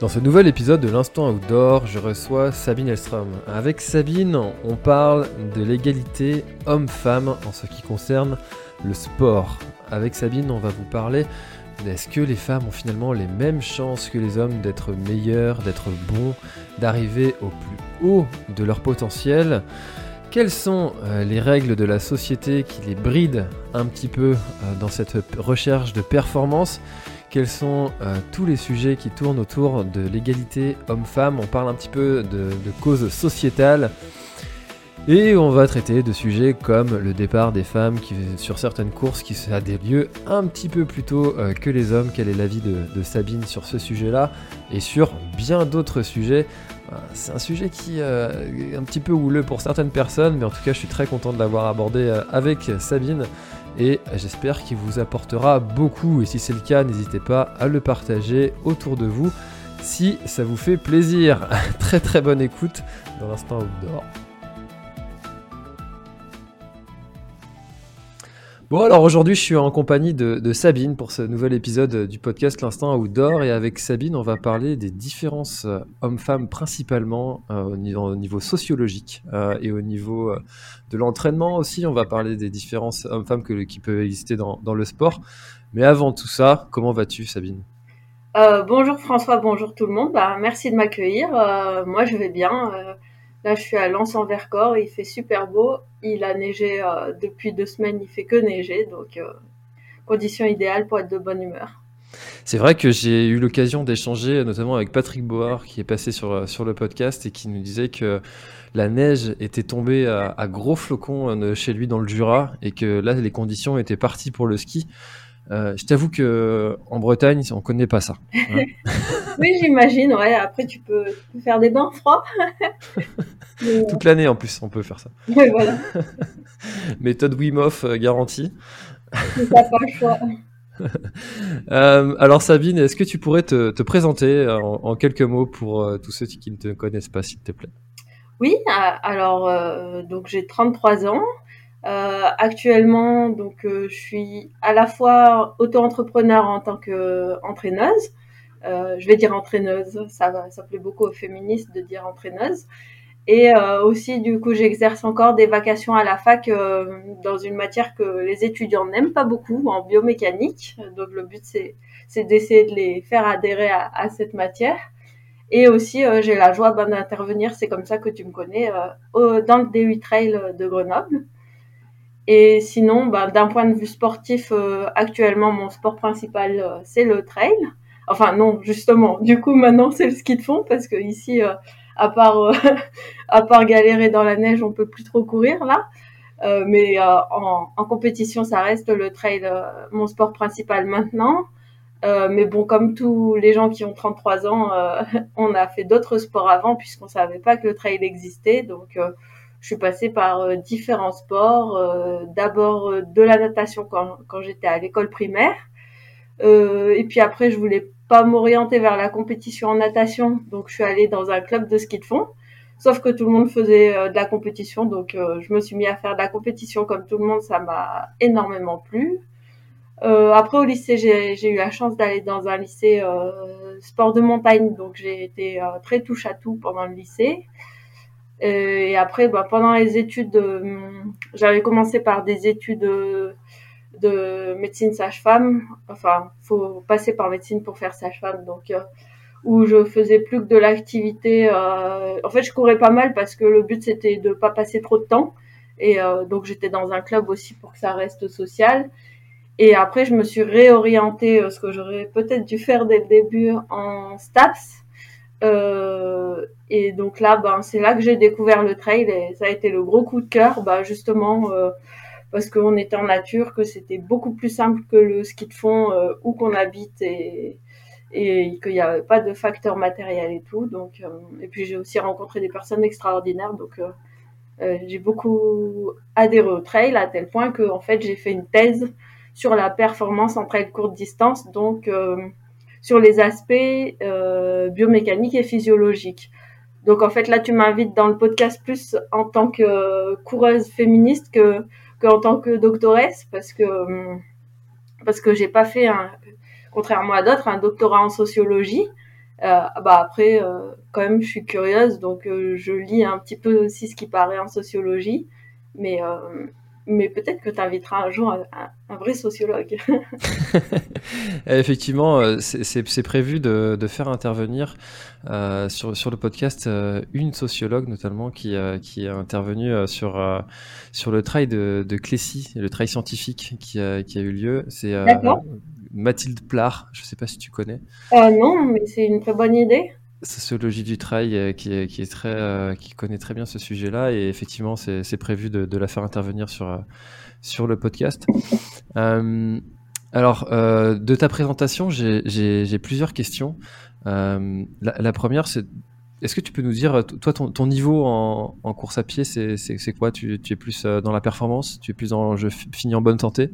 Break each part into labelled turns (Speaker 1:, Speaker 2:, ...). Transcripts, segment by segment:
Speaker 1: Dans ce nouvel épisode de l'Instant Outdoor, je reçois Sabine Elstrom. Avec Sabine, on parle de l'égalité homme-femme en ce qui concerne le sport. Avec Sabine, on va vous parler est-ce que les femmes ont finalement les mêmes chances que les hommes d'être meilleurs, d'être bons, d'arriver au plus haut de leur potentiel? Quelles sont euh, les règles de la société qui les brident un petit peu euh, dans cette recherche de performance? Quels sont euh, tous les sujets qui tournent autour de l'égalité homme-femme? On parle un petit peu de, causes sociétales. Et on va traiter de sujets comme le départ des femmes sur certaines courses qui a des lieux un petit peu plus tôt euh, que les hommes. Quel est l'avis de, Sabine sur ce sujet-là? Et sur bien d'autres sujets. Euh, c'est un sujet qui est un petit peu houleux pour certaines personnes, mais en tout cas je suis très content de l'avoir abordé avec Sabine et j'espère qu'il vous apportera beaucoup et si c'est le cas n'hésitez pas à le partager autour de vous si ça vous fait plaisir. très très bonne écoute dans l'instant outdoor. Bon alors aujourd'hui je suis en compagnie de, Sabine pour ce nouvel épisode du podcast L'Instant Outdoor. Et avec Sabine on va parler des différences euh, hommes-femmes principalement euh, au, niveau, sociologique euh, et au niveau de l'entraînement aussi. On va parler des différences hommes-femmes qui peuvent exister dans, le sport. Mais avant tout ça, comment vas-tu Sabine?
Speaker 2: Bonjour François, bonjour tout le monde, bah, merci de m'accueillir, moi je vais bien. Là, je suis à Lens en Vercors, il fait super beau. Il a neigé euh, depuis deux semaines, il fait que neiger, donc euh, condition idéale pour être de bonne humeur.
Speaker 1: C'est vrai que j'ai eu l'occasion d'échanger notamment avec Patrick Board qui est passé sur, euh, sur le podcast et qui nous disait que la neige était tombée à, gros flocons chez lui dans le Jura et que là les conditions étaient parties pour le ski. Euh, je t'avoue que en Bretagne, on connaît pas ça.
Speaker 2: Hein. oui, j'imagine. Ouais. Après, tu peux, faire des bains froids.
Speaker 1: Toute l'année en plus, on peut faire ça.
Speaker 2: Oui, voilà.
Speaker 1: Méthode Wim Hof euh, garantie.
Speaker 2: pas le choix.
Speaker 1: Euh, alors Sabine, est-ce que tu pourrais te, présenter en, quelques mots pour tous ceux qui ne te connaissent pas, s'il te plaît?
Speaker 2: Oui, alors donc j'ai 33 ans. Euh, actuellement, donc, euh, je suis à la fois auto-entrepreneur en tant qu'entraîneuse. Euh, je vais dire entraîneuse, ça, ça plaît beaucoup aux féministes de dire entraîneuse. Et euh, aussi, du coup, j'exerce encore des vacations à la fac euh, dans une matière que les étudiants n'aiment pas beaucoup, en biomécanique. Donc, le but, c'est d'essayer de les faire adhérer à, à cette matière. Et aussi, j'ai la joie ben, d'intervenir, c'est comme ça que tu me connais, dans le D8 Trail de Grenoble. Et sinon, bah, d'un point de vue sportif, euh, actuellement, mon sport principal, euh, c'est le trail. Enfin, non, justement. Du coup, maintenant, c'est le ski de fond parce que ici, euh, à part à part galérer dans la neige, on peut plus trop courir là. mais en, en, compétition, ça reste le trail, mon sport principal maintenant. mais bon, comme tous les gens qui ont 33 ans, on a fait d'autres sports avant puisqu'on savait pas que le trail existait. Donc je suis passée par euh, différents sports. Euh, d'abord euh, de la natation quand, quand j'étais à l'école primaire. et puis après, je voulais pas m'orienter vers la compétition en natation, donc je suis allée dans un club de ski de fond. Sauf que tout le monde faisait de la compétition, donc je me suis mis à faire de la compétition comme tout le monde, ça m'a énormément plu. Euh, après au lycée, j'ai eu la chance d'aller dans un lycée euh, sport de montagne, donc j'ai été très touche à tout pendant le lycée. Euh, et après, bah, pendant les études, euh, j'avais commencé par des études de, médecine sage-femme. Enfin, faut passer par médecine pour faire sage-femme. Donc, euh, où je faisais plus que de l'activité. en fait, je courais pas mal parce que le but c'était de pas passer trop de temps. Et donc, j'étais dans un club aussi pour que ça reste social. Et après, je me suis réorientée, ce que j'aurais peut-être dû faire dès le début, en STAPS. Euh, et donc là, ben, c'est là que j'ai découvert le trail et ça a été le gros coup de cœur, ben, justement euh, parce qu'on était en nature, que c'était beaucoup plus simple que le ski de fond euh, où qu'on habite et, qu'il n'y avait pas de facteur matériel et tout. Donc, et puis j'ai aussi rencontré des personnes extraordinaires, donc j'ai beaucoup adhéré au trail à tel point que fait j'ai fait une thèse sur la performance en trail courte distance, donc sur les aspects euh, biomécaniques et physiologiques. Donc en fait là tu m'invites dans le podcast plus en tant que coureuse féministe que, que en tant que doctoresse parce que parce que j'ai pas fait un contrairement à d'autres un doctorat en sociologie. Euh, bah après euh, quand même je suis curieuse donc euh, je lis un petit peu aussi ce qui paraît en sociologie mais euh, mais peut-être que tu inviteras un jour un, vrai sociologue.
Speaker 1: Effectivement, euh, c'est prévu de, faire intervenir euh, sur, sur le podcast euh, une sociologue notamment qui, qui est intervenue sur, sur le trail de, de Clécy, le trail scientifique qui a, qui a eu lieu. C'est Mathilde Plard, je ne sais pas si tu connais.
Speaker 2: non, mais c'est une très bonne idée
Speaker 1: sociologie du trail euh, euh, qui connaît très bien ce sujet-là et effectivement c'est prévu de, de, la faire intervenir sur, euh, le podcast. alors de ta présentation j'ai plusieurs questions. La, première c'est est-ce que tu peux nous dire toi ton, niveau en, en, course à pied c'est quoi? Tu, tu, es plus dans la performance? Tu es plus dans je finis en bonne santé?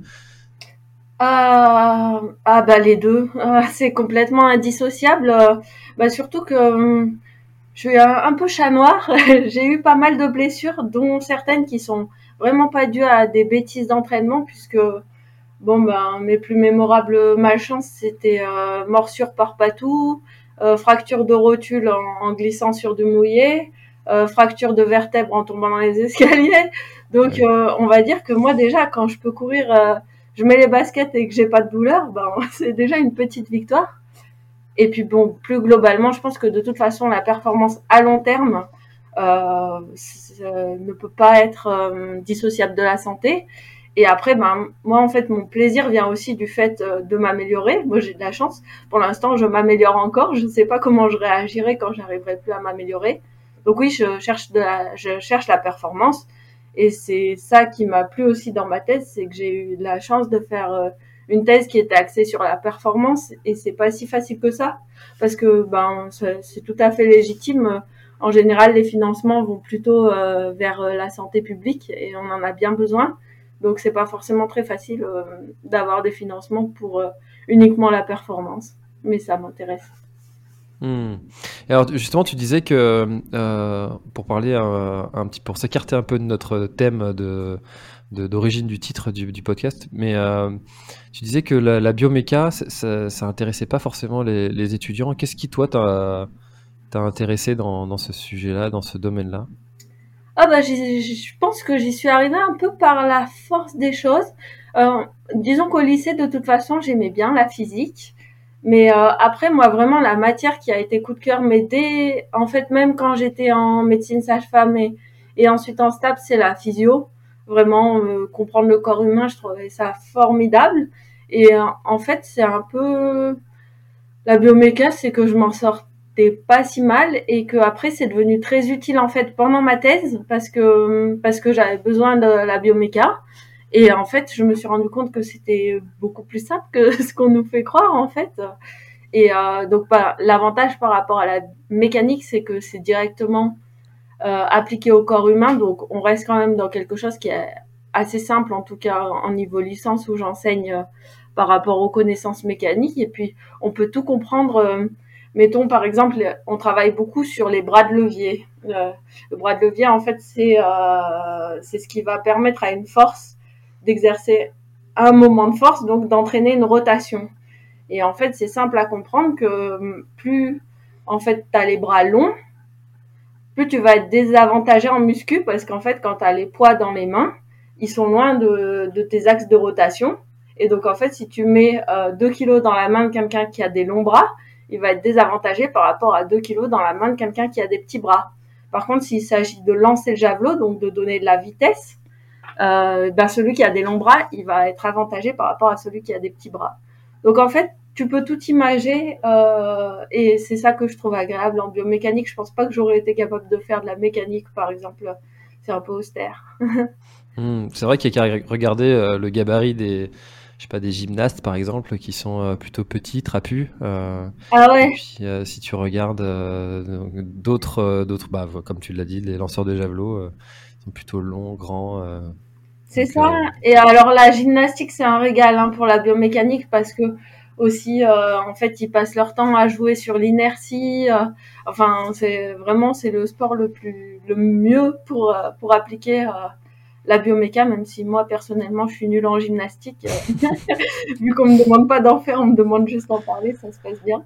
Speaker 2: Ah, ah bah les deux, ah, c'est complètement indissociable. Bah surtout que hum, je suis un, peu chat noir. J'ai eu pas mal de blessures, dont certaines qui sont vraiment pas dues à des bêtises d'entraînement, puisque bon ben mes plus mémorables malchances c'était euh, morsure par patou, euh, fracture de rotule en, glissant sur du mouillé, euh, fracture de vertèbre en tombant dans les escaliers. Donc on va dire que moi déjà quand je peux courir je mets les baskets et que j'ai pas de douleur, ben c'est déjà une petite victoire. Et puis bon, plus globalement, je pense que de toute façon, la performance à long terme euh, ne peut pas être euh, dissociable de la santé. Et après, ben moi en fait, mon plaisir vient aussi du fait euh, de m'améliorer. Moi, j'ai de la chance. Pour l'instant, je m'améliore encore. Je ne sais pas comment je réagirai quand j'arriverai plus à m'améliorer. Donc oui, je cherche de la, je cherche la performance. Et c'est ça qui m'a plu aussi dans ma thèse, c'est que j'ai eu la chance de faire euh, une thèse qui était axée sur la performance et c'est pas si facile que ça parce que ben c'est tout à fait légitime. En général, les financements vont plutôt euh, vers euh, la santé publique et on en a bien besoin. Donc c'est pas forcément très facile d'avoir des financements pour uniquement la performance, mais ça m'intéresse.
Speaker 1: Hmm. alors justement, tu disais que euh, pour parler un, petit, pour s'écarter un peu de notre thème de d'origine du titre du, podcast, mais euh, tu disais que la, bioméca, ça, ça, intéressait pas forcément les, étudiants. Qu'est-ce qui toi t'a intéressé dans, dans ce sujet-là, dans ce domaine-là?
Speaker 2: Ah bah, je pense que j'y suis arrivée un peu par la force des choses. Euh, disons qu'au lycée, de toute façon, j'aimais bien la physique. Mais euh, après, moi, vraiment, la matière qui a été coup de cœur, mais dès, en fait, même quand j'étais en médecine sage-femme et, et ensuite en STAP, c'est la physio. Vraiment, euh, comprendre le corps humain, je trouvais ça formidable. Et euh, en fait, c'est un peu la bioméca, c'est que je m'en sortais pas si mal et que après, c'est devenu très utile en fait pendant ma thèse parce que parce que j'avais besoin de la bioméca. Et en fait, je me suis rendu compte que c'était beaucoup plus simple que ce qu'on nous fait croire, en fait. Et euh, donc, bah, l'avantage par rapport à la mécanique, c'est que c'est directement euh, appliqué au corps humain. Donc, on reste quand même dans quelque chose qui est assez simple, en tout cas en niveau licence où j'enseigne euh, par rapport aux connaissances mécaniques. Et puis, on peut tout comprendre. Euh, mettons, par exemple, on travaille beaucoup sur les bras de levier. le bras de levier, en fait, c'est c'est ce qui va permettre à une force d'exercer un moment de force, donc d'entraîner une rotation. Et en fait, c'est simple à comprendre que hum, plus en fait tu as les bras longs, plus tu vas être désavantagé en muscu parce qu'en fait, quand tu as les poids dans les mains, ils sont loin de, tes axes de rotation. Et donc, en fait, si tu mets 2 euh, kilos dans la main de quelqu'un qui a des longs bras, il va être désavantagé par rapport à 2 kilos dans la main de quelqu'un qui a des petits bras. Par contre, s'il s'agit de lancer le javelot, donc de donner de la vitesse, ben celui qui a des longs bras, il va être avantagé par rapport à celui qui a des petits bras. Donc en fait, tu peux tout imager et c'est ça que je trouve agréable en biomécanique. Je pense pas que j'aurais été capable de faire de la mécanique, par exemple. C'est un peu austère.
Speaker 1: Hmm, c'est vrai qu'il y a qu'à regarder le gabarit des, je sais pas, des gymnastes par exemple qui sont euh, plutôt petits, trapus.
Speaker 2: Euh, ah ouais.
Speaker 1: Et puis euh, si tu regardes d'autres, d'autres, bah, comme tu l'as dit, les lanceurs de javelot sont plutôt longs, grands.
Speaker 2: C'est ça. Et alors la gymnastique, c'est un régal hein, pour la biomécanique parce que aussi, en fait, ils passent leur temps à jouer sur l'inertie. enfin, c'est vraiment c'est le sport le plus le mieux pour pour appliquer la bioméca, même si moi personnellement je suis nulle en gymnastique, euh, vu qu'on me demande pas d'en faire, on me demande juste d'en parler, ça se passe bien.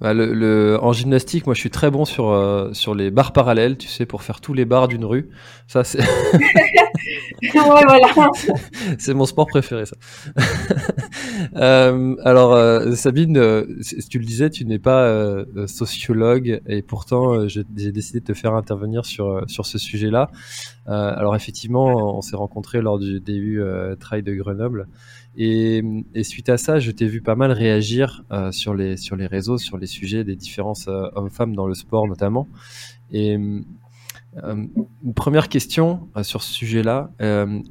Speaker 1: Bah, le, en gymnastique, moi je suis très bon sur, euh, sur les barres parallèles, tu sais, pour faire tous les bars d'une rue. Ça, c'est.
Speaker 2: voilà.
Speaker 1: c'est mon sport préféré, ça. Euh, alors, euh, Sabine, tu le disais, tu n'es pas sociologue et pourtant j'ai décidé de te faire intervenir sur, sur ce sujet-là. alors, effectivement, on s'est rencontrés lors du début Trail de Grenoble. Et, suite à ça, je t'ai vu pas mal réagir euh, sur, les, sur les réseaux, sur les sujets des différences euh, hommes-femmes dans le sport notamment. Et euh, une première question sur ce sujet-là,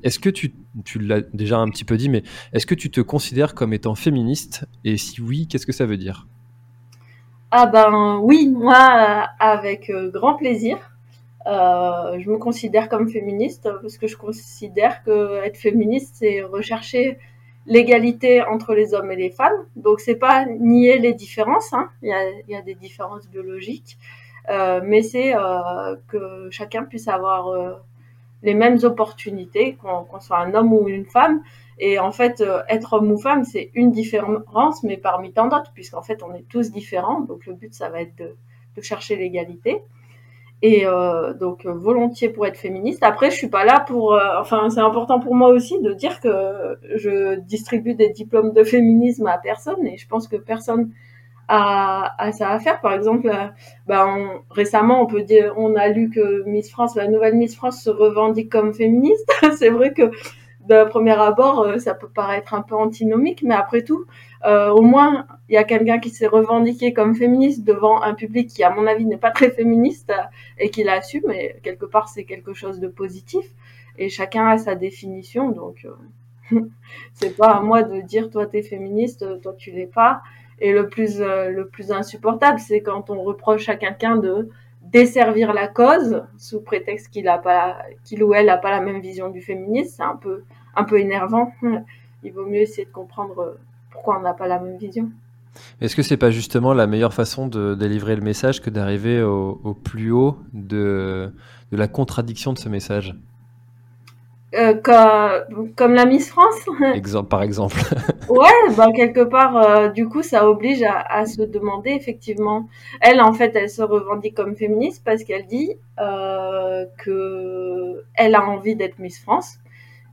Speaker 1: est-ce que tu, l'as déjà un petit peu dit, mais est-ce que tu te considères comme étant féministe? Et si oui, qu'est-ce que ça veut dire?
Speaker 2: Ah ben oui, moi avec grand plaisir. je me considère comme féministe parce que je considère que être féministe, c'est rechercher l'égalité entre les hommes et les femmes. Donc c'est pas nier les différences, hein. il, y a, des différences biologiques, euh, mais c'est euh, que chacun puisse avoir euh, les mêmes opportunités, qu'on soit un homme ou une femme. Et en fait, euh, être homme ou femme, c'est une différence, mais parmi tant d'autres, puisqu'en fait, on est tous différents. Donc le but, ça va être de, chercher l'égalité. Et euh, donc volontiers pour être féministe. Après, je suis pas là pour. Euh, enfin, c'est important pour moi aussi de dire que je distribue des diplômes de féminisme à personne, et je pense que personne a, a ça à faire. Par exemple, euh, ben, récemment, on peut dire, on a lu que Miss France, la nouvelle Miss France, se revendique comme féministe. c'est vrai que de premier abord, euh, ça peut paraître un peu antinomique, mais après tout, euh, au moins, il y a quelqu'un qui s'est revendiqué comme féministe devant un public qui, à mon avis, n'est pas très féministe euh, et qui l'assume. Et quelque part, c'est quelque chose de positif. Et chacun a sa définition, donc c'est pas à moi de dire toi t'es féministe, toi tu l'es pas. Et le plus le plus insupportable, c'est quand on reproche à quelqu'un de desservir la cause sous prétexte qu'il a pas qu'il ou elle n'a pas la même vision du féminisme, c'est un peu un peu énervant. Il vaut mieux essayer de comprendre pourquoi on n'a pas la même vision.
Speaker 1: Est-ce que c'est pas justement la meilleure façon de délivrer le message que d'arriver au, plus haut de, de la contradiction de ce message?
Speaker 2: Euh, comme, comme, la Miss France
Speaker 1: exemple, Par exemple.
Speaker 2: ouais, bah, quelque part, euh, du coup, ça oblige à, à, se demander, effectivement. Elle, en fait, elle se revendique comme féministe parce qu'elle dit euh, que elle a envie d'être Miss France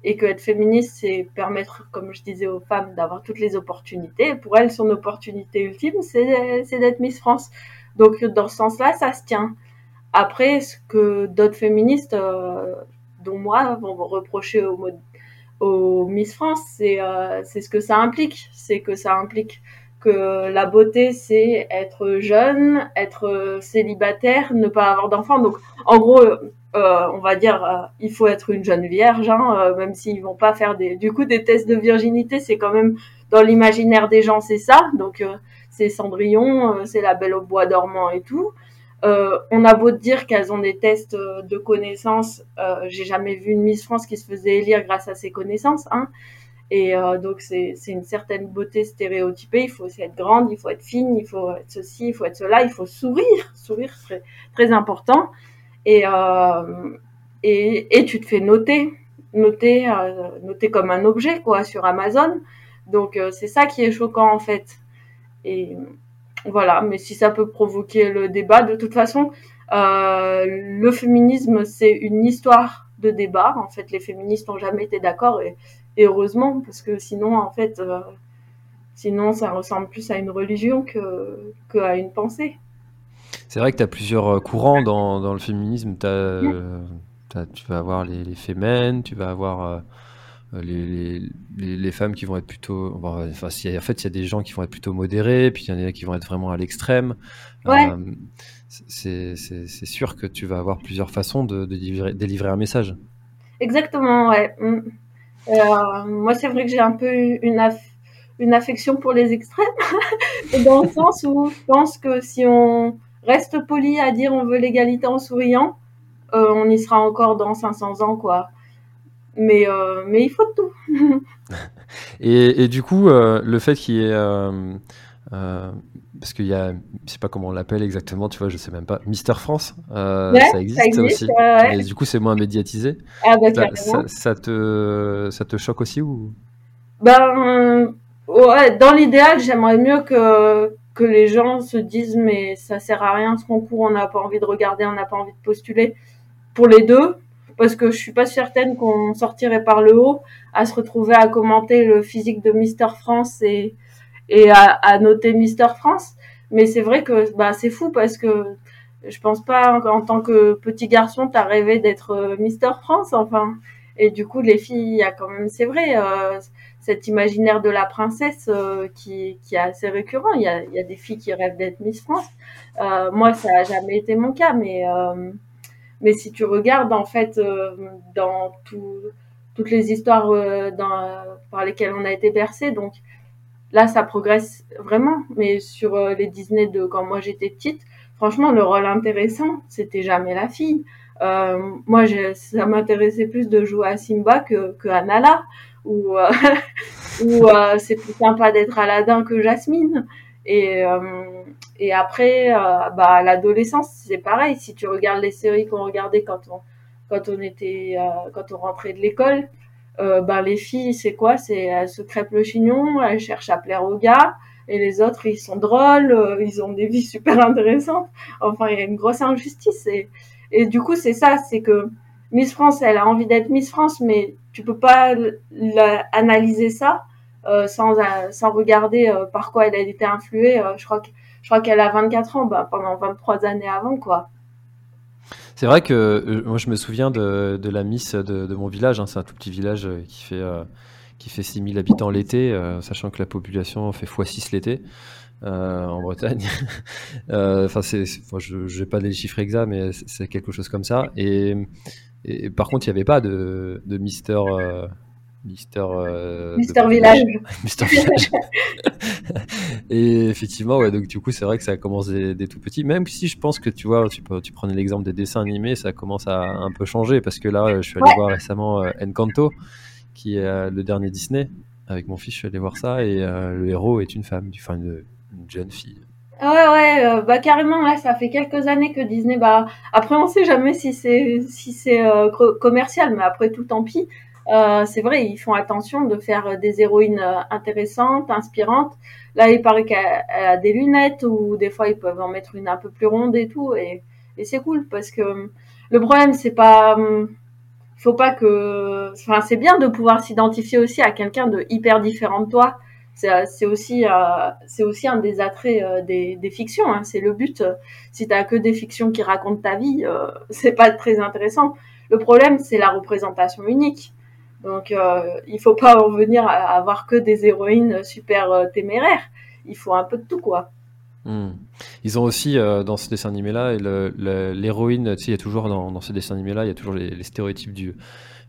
Speaker 2: et que être féministe, c'est permettre, comme je disais aux femmes, d'avoir toutes les opportunités. pour elle, son opportunité ultime, c'est d'être Miss France. Donc, dans ce sens-là, ça se tient. Après, ce que d'autres féministes, euh, dont moi, vont reprocher au, Miss France, c'est euh, ce que ça implique. C'est que ça implique que la beauté, c'est être jeune, être célibataire, ne pas avoir d'enfants. Donc, en gros, euh, on va dire, euh, il faut être une jeune vierge, hein, euh, même s'ils vont pas faire du coup, des tests de virginité, c'est quand même dans l'imaginaire des gens, c'est ça. Donc, c'est Cendrillon, c'est la Belle au bois dormant et tout. On a beau dire qu'elles ont des tests de connaissances, j'ai jamais vu une Miss France qui se faisait élire grâce à ses connaissances, hein. Et donc c'est une certaine beauté stéréotypée. Il faut aussi être grande, il faut être fine, il faut être ceci, il faut être cela, il faut sourire, sourire très très important. Et, euh, et, et, tu te fais noter, noter, euh, noter comme un objet quoi sur Amazon. Donc euh, c'est ça qui est choquant en fait. Et voilà, mais si ça peut provoquer le débat, de toute façon, euh, le féminisme c'est une histoire de débat. En fait, les féministes n'ont jamais été d'accord et, et, heureusement parce que sinon en fait, euh, sinon ça ressemble plus à une religion que qu'à une pensée.
Speaker 1: C'est vrai que tu as plusieurs euh, courants dans, dans le féminisme. Tu as, tu vas avoir les, les tu vas avoir les, les, femmes qui vont être plutôt. enfin, en fait, il y a des gens qui vont être plutôt modérés, puis il y en a qui vont être vraiment à l'extrême. c'est sûr que tu vas avoir plusieurs façons de, délivrer, un message.
Speaker 2: Exactement, ouais. Mm. moi, c'est vrai que j'ai un peu une, une affection pour les extrêmes, dans le sens où je pense que si on reste poli à dire on veut l'égalité en souriant, euh, on y sera encore dans 500 ans, quoi. Mais, euh, mais il faut tout.
Speaker 1: et, et, du coup, euh, le fait qu'il y ait. parce qu'il y a, je sais pas comment on l'appelle exactement, tu vois, je sais même pas. Mister France, ça, existe aussi. Et du coup, c'est moins médiatisé.
Speaker 2: Ah bah,
Speaker 1: ça, ça, te, ça te choque aussi ou?
Speaker 2: Ben, ouais, dans l'idéal, j'aimerais mieux que, que les gens se disent mais ça sert à rien ce concours, on n'a pas envie de regarder, on n'a pas envie de postuler pour les deux parce que je suis pas certaine qu'on sortirait par le haut à se retrouver à commenter le physique de Mister France et à, noter Mister France mais c'est vrai que bah c'est fou parce que je pense pas en tant que petit garçon t'as rêvé d'être euh, Mister France enfin et du coup les filles il y a quand même c'est vrai euh, cet imaginaire de la princesse euh, qui, est assez récurrent. Il y a, a des filles qui rêvent d'être Miss France. Moi, ça n'a jamais été mon cas, mais, mais si tu regardes, en fait, euh, dans tout, toutes les histoires dans, par lesquelles on a été bercé, donc là, ça progresse vraiment. Mais sur les Disney de quand moi j'étais petite, franchement, le rôle intéressant, c'était jamais la fille. moi, ça m'intéressait plus de jouer à Simba que, à Nala ou euh, euh, c'est plus sympa d'être Aladdin que Jasmine. Et, euh, et après, bah, l'adolescence, c'est pareil. Si tu regardes les séries qu'on regardait quand on, quand on était, quand on rentrait de l'école, bah, les filles, c'est quoi? C'est elles se crêpent le chignon, elles cherchent à plaire aux gars, et les autres, ils sont drôles, ils ont des vies super intéressantes. Enfin, il y a une grosse injustice. Et, et du coup, c'est ça, c'est que Miss France, elle a envie d'être Miss France, mais tu peux pas analyser ça euh, sans, euh, sans regarder euh, par quoi elle a été influée. Euh, je crois que je crois qu'elle a 24 ans, bah, pendant 23 années avant, quoi.
Speaker 1: C'est vrai que moi je me souviens de, de la Miss de, mon village. Hein, c'est un tout petit village qui fait qui fait 6000 habitants l'été, sachant que la population fait x6 l'été. en Bretagne. Enfin, c'est, je n'ai pas les chiffres exacts, mais c'est quelque chose comme ça. Et, et par contre, il n'y avait pas de, de Mister. Euh, Mister,
Speaker 2: euh, Mister Village.
Speaker 1: Mister Village. et effectivement, ouais, donc du coup, c'est vrai que ça commence des, tout petits. Même si je pense que tu vois, tu, tu prenais l'exemple des dessins animés, ça commence à un peu changer parce que là, je suis allé voir récemment euh, Encanto, qui est le dernier Disney. Avec mon fils, je suis allé voir ça et le héros est une femme, enfin une, une jeune fille.
Speaker 2: Ouais, ouais, euh, bah carrément, ça fait quelques années que Disney, bah après on sait jamais si c'est si c'est euh, commercial, mais après tout tant pis. Euh, c'est vrai, ils font attention de faire des héroïnes intéressantes, inspirantes. Là, il paraît qu'elle a des lunettes ou des fois ils peuvent en mettre une un peu plus ronde et tout, et, c'est cool parce que le problème c'est pas, faut pas que, enfin c'est bien de pouvoir s'identifier aussi à quelqu'un de hyper différent de toi c'est aussi euh, aussi un des attraits euh, des, fictions hein. c'est le but si t'as que des fictions qui racontent ta vie euh, c'est pas très intéressant le problème c'est la représentation unique donc il faut pas en venir à avoir que des héroïnes super téméraires il faut un peu de tout quoi
Speaker 1: hmm. Ils ont aussi dans ce dessin animé là l'héroïne, tu sais, il y a toujours dans, dans ce dessin animé là, il y a toujours les, les stéréotypes du,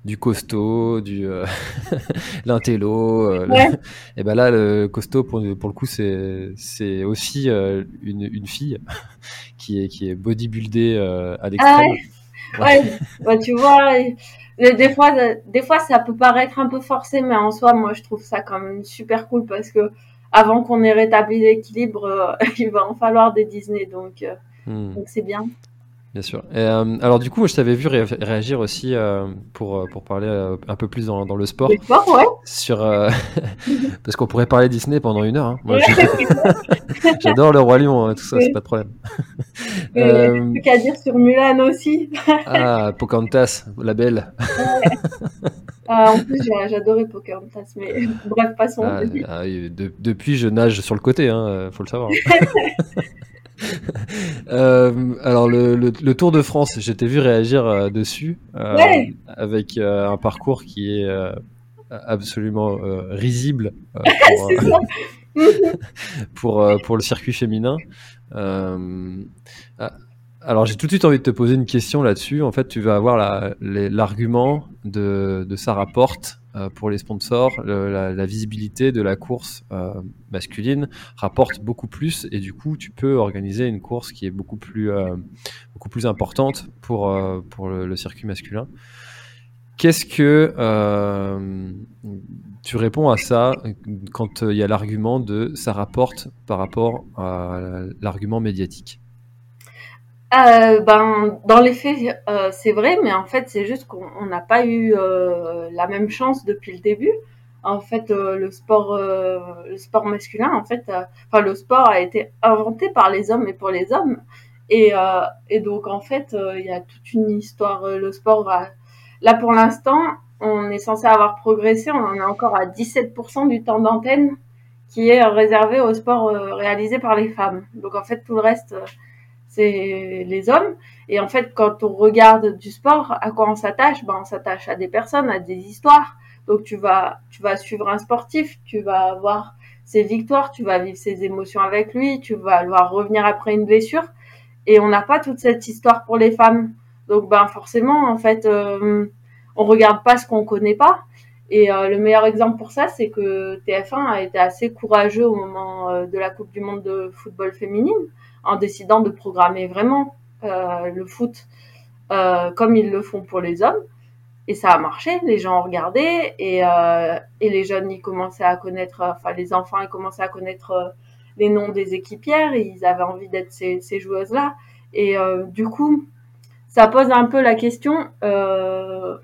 Speaker 1: du costaud, du euh, l'intello. Euh, et ben là, le costaud, pour, pour le coup, c'est c'est aussi euh, une, une fille qui est qui est bodybuildée à ah l'extrême.
Speaker 2: ouais, ouais. tu vois, des fois, des fois, ça peut paraître un peu forcé, mais en soi, moi, je trouve ça quand même super cool parce que avant qu'on ait rétabli l'équilibre, il va en falloir des Disney, donc hmm. donc c'est bien.
Speaker 1: Bien sûr. Euh, alors du coup, je t'avais vu réagir aussi euh, pour, euh, pour parler un peu plus dans, dans le sport.
Speaker 2: sport ouais.
Speaker 1: Sur, parce qu'on pourrait parler Disney pendant une heure. Hein. j'adore le Roi Lion, hein, tout ça, c'est pas de problème.
Speaker 2: Euh... qu'à dire sur Mulan aussi.
Speaker 1: ah, Pocahontas, la belle.
Speaker 2: Ah, en plus, j'adorais Pocahontas, mais bref, passons. Ah,
Speaker 1: ah, depuis, je nage sur le côté, hein, faut le savoir. Euh, alors le, Tour de France, je t'ai vu réagir euh, dessus avec un parcours qui est absolument risible pour, pour, le circuit féminin. Alors j'ai tout de suite envie de te poser une question là-dessus. En fait, tu vas avoir l'argument de, de, Sarah Porte euh, pour les sponsors. la, visibilité de la course euh, masculine rapporte beaucoup plus et du coup, tu peux organiser une course qui est beaucoup plus, euh, beaucoup plus importante pour, pour le, circuit masculin. Qu'est-ce que tu réponds à ça quand il y a l'argument de ça rapporte par rapport à l'argument médiatique?
Speaker 2: Euh, ben, dans les faits, euh, c'est vrai, mais en fait, c'est juste qu'on n'a pas eu euh, la même chance depuis le début. En fait, le sport, le sport masculin, en fait, enfin, le sport a été inventé par les hommes et pour les hommes. Et, et donc, en fait, il y a toute une histoire. le sport, là, pour l'instant, on est censé avoir progressé. On en est encore à 17% du temps d'antenne qui est réservé au sport réalisé par les femmes. Donc, en fait, tout le reste c'est les hommes. Et en fait, quand on regarde du sport, à quoi on s'attache? Ben, on s'attache à des personnes, à des histoires. Donc, tu vas, tu vas suivre un sportif, tu vas voir ses victoires, tu vas vivre ses émotions avec lui, tu vas le voir revenir après une blessure. Et on n'a pas toute cette histoire pour les femmes. Donc, ben, forcément, en fait, euh, on regarde pas ce qu'on connaît pas. Et euh, le meilleur exemple pour ça, c'est que TF1 a été assez courageux au moment euh, de la Coupe du Monde de football féminine en décidant de programmer vraiment euh, le foot euh, comme ils le font pour les hommes. Et ça a marché, les gens ont regardé et, euh, les jeunes, ils commençaient à connaître, enfin les enfants, ils commençaient à connaître les noms des équipières et ils avaient envie d'être ces, ces joueuses-là. Et du coup, ça pose un peu la question.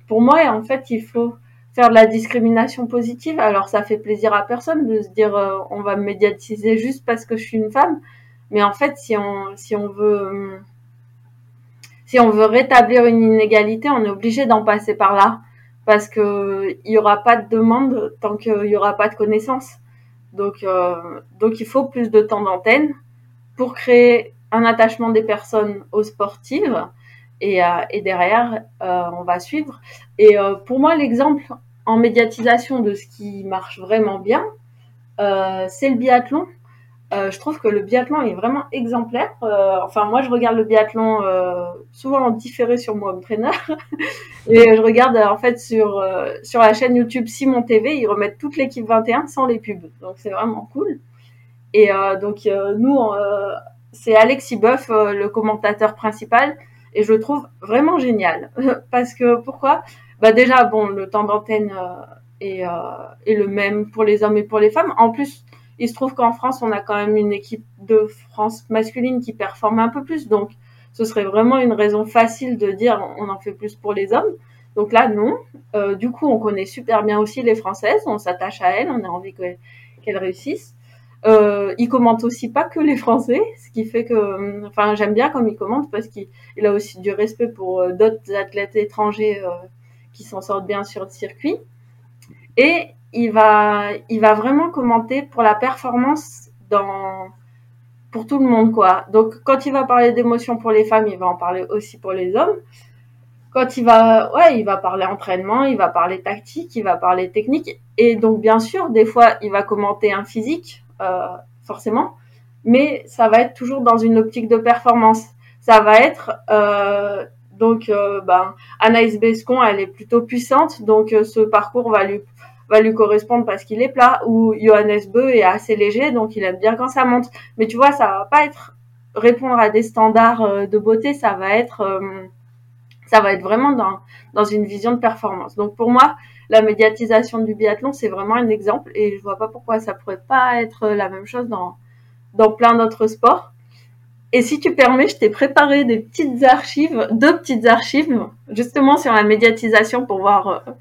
Speaker 2: pour moi, en fait, il faut faire de la discrimination positive. Alors, ça fait plaisir à personne de se dire on va me médiatiser juste parce que je suis une femme. Mais en fait, si on, si on veut, si on veut rétablir une inégalité, on est obligé d'en passer par là. Parce que il y aura pas de demande tant qu'il y aura pas de connaissances. Donc, euh, donc il faut plus de temps d'antenne pour créer un attachement des personnes aux sportives. Et, euh, et derrière, euh, on va suivre. Et pour moi, l'exemple en médiatisation de ce qui marche vraiment bien, c'est le biathlon. Euh, je trouve que le biathlon est vraiment exemplaire. Euh, enfin, moi, je regarde le biathlon euh, souvent en différé sur mon entraîneur. et je regarde en fait sur sur la chaîne YouTube Simon TV, ils remettent toute l'équipe 21 sans les pubs. Donc c'est vraiment cool. Et donc nous, c'est Alexis Boeuf, le commentateur principal, et je le trouve vraiment génial. Parce que pourquoi? Bah déjà, bon, le temps d'antenne est, est le même pour les hommes et pour les femmes. En plus il se trouve qu'en France, on a quand même une équipe de France masculine qui performe un peu plus. Donc, ce serait vraiment une raison facile de dire on en fait plus pour les hommes. Donc là, non. Euh, du coup, on connaît super bien aussi les Françaises. On s'attache à elles. On a envie qu'elles réussissent. Euh, il commente aussi pas que les Français, ce qui fait que, enfin, j'aime bien comme il commente parce qu'il a aussi du respect pour euh, d'autres athlètes étrangers euh, qui s'en sortent bien sur le circuit. Et il va, il va vraiment commenter pour la performance pour tout le monde, quoi. Donc, quand il va parler d'émotions pour les femmes, il va en parler aussi pour les hommes. Quand il va, ouais, il va parler entraînement, il va parler tactique, il va parler technique. Et donc, bien sûr, des fois, il va commenter un physique, euh, forcément. Mais ça va être toujours dans une optique de performance. Ça va être, euh, donc, euh, ben, Anaïs Bescon, elle est plutôt puissante, donc ce parcours va lui va lui correspondre parce qu'il est plat, ou Johannes Beu est assez léger, donc il aime bien quand ça monte. Mais tu vois, ça va pas être répondre à des standards euh, de beauté, ça va être euh, ça va être vraiment dans, une vision de performance. Donc pour moi, la médiatisation du biathlon, c'est vraiment un exemple et je vois pas pourquoi ça pourrait pas être la même chose dans, dans plein d'autres sports. Et si tu permets, je t'ai préparé des petites archives, deux petites archives, justement sur la médiatisation pour voir euh,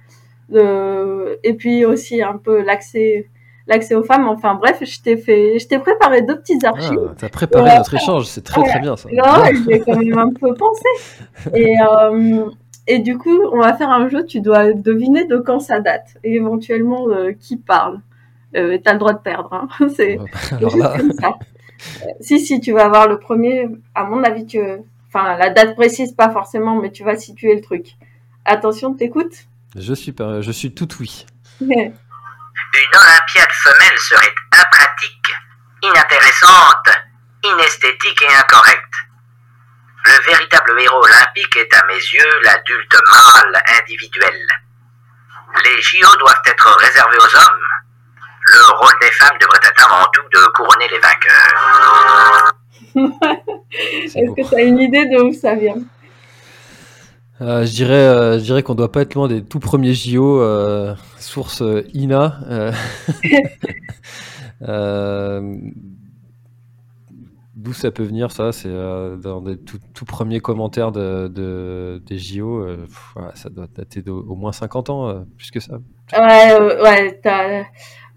Speaker 2: et puis aussi un peu l'accès l'accès aux femmes. Enfin bref, je t'ai fait, je t'ai préparé deux petites ah, archives.
Speaker 1: Ah, T'as préparé notre échange, c'est très très bien ça.
Speaker 2: Non, j'ai quand même un peu pensé. Et euh, et du coup, on va faire un jeu. Tu dois deviner de quand ça date et éventuellement euh, qui parle. Euh, T'as le droit de perdre. Hein. C'est
Speaker 1: alors là... comme ça.
Speaker 2: si, si, tu vas voir le premier. À mon avis, tu, enfin, la date précise pas forcément, mais tu vas situer le truc. Attention, t'écoutes
Speaker 1: Je suis pas, je suis tout oui.
Speaker 3: Une Olympiade femelle serait impratique, inintéressante, inesthétique et incorrecte. Le véritable héros olympique est à mes yeux l'adulte mâle individuel. Les JO doivent être réservés aux hommes. Le rôle des femmes devrait être avant tout de couronner les
Speaker 2: vainqueurs. Est-ce que tu as une idée de où ça vient?
Speaker 1: Euh, je dirais, euh, je dirais qu'on doit pas être loin des tout premiers JO, euh, source INA. D'où ça peut venir, ça C'est dans des tout, premiers commentaires de, des JO. ça doit dater d'au moins 50 ans, plus que ça.
Speaker 2: Ouais, ouais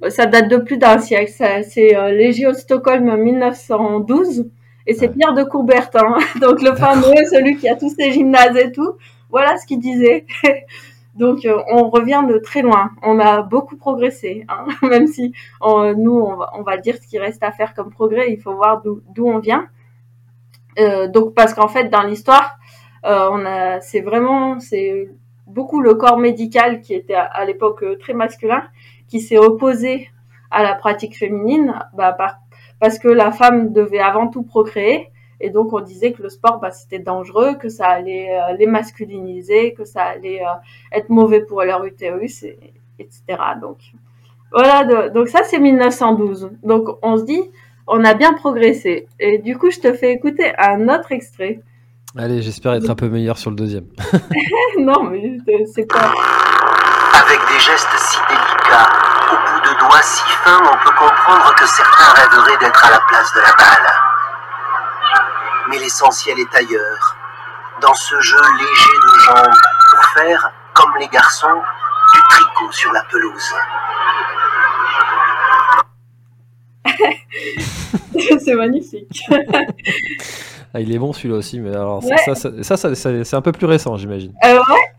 Speaker 2: ça date de plus d'un siècle. C'est les JO de Stockholm 1912. Et c'est Pierre de Coubertin, donc le fameux, celui qui a tous ses gymnases et tout. Voilà ce qu'il disait. donc euh, on revient de très loin. On a beaucoup progressé, hein. même si nous on va, on va, dire ce qui reste à faire comme progrès. Il faut voir d'où on vient. Euh, donc parce qu'en fait dans l'histoire, euh, on a, c'est vraiment, c'est beaucoup le corps médical qui était à, l'époque très masculin, qui s'est opposé à la pratique féminine, bah, par, parce que la femme devait avant tout procréer. Et donc on disait que le sport, bah, c'était dangereux, que ça allait euh, les masculiniser, que ça allait euh, être mauvais pour leur utérus, etc. Donc voilà, donc ça c'est 1912. Donc on se dit, on a bien progressé. Et du coup, je te fais écouter un autre extrait.
Speaker 1: Allez, j'espère être un peu meilleur sur le deuxième.
Speaker 2: non, mais c'est pas.
Speaker 3: Avec des gestes si délicats doigts si fins, on peut comprendre que certains rêveraient d'être à la place de la balle. Mais l'essentiel est ailleurs, dans ce jeu léger de jambes, pour faire, comme les garçons, du tricot sur la pelouse.
Speaker 2: c'est magnifique.
Speaker 1: ah, il est bon celui-là aussi, mais alors ça, ça, ça, c'est un peu plus récent, j'imagine.
Speaker 2: Euh, ouais.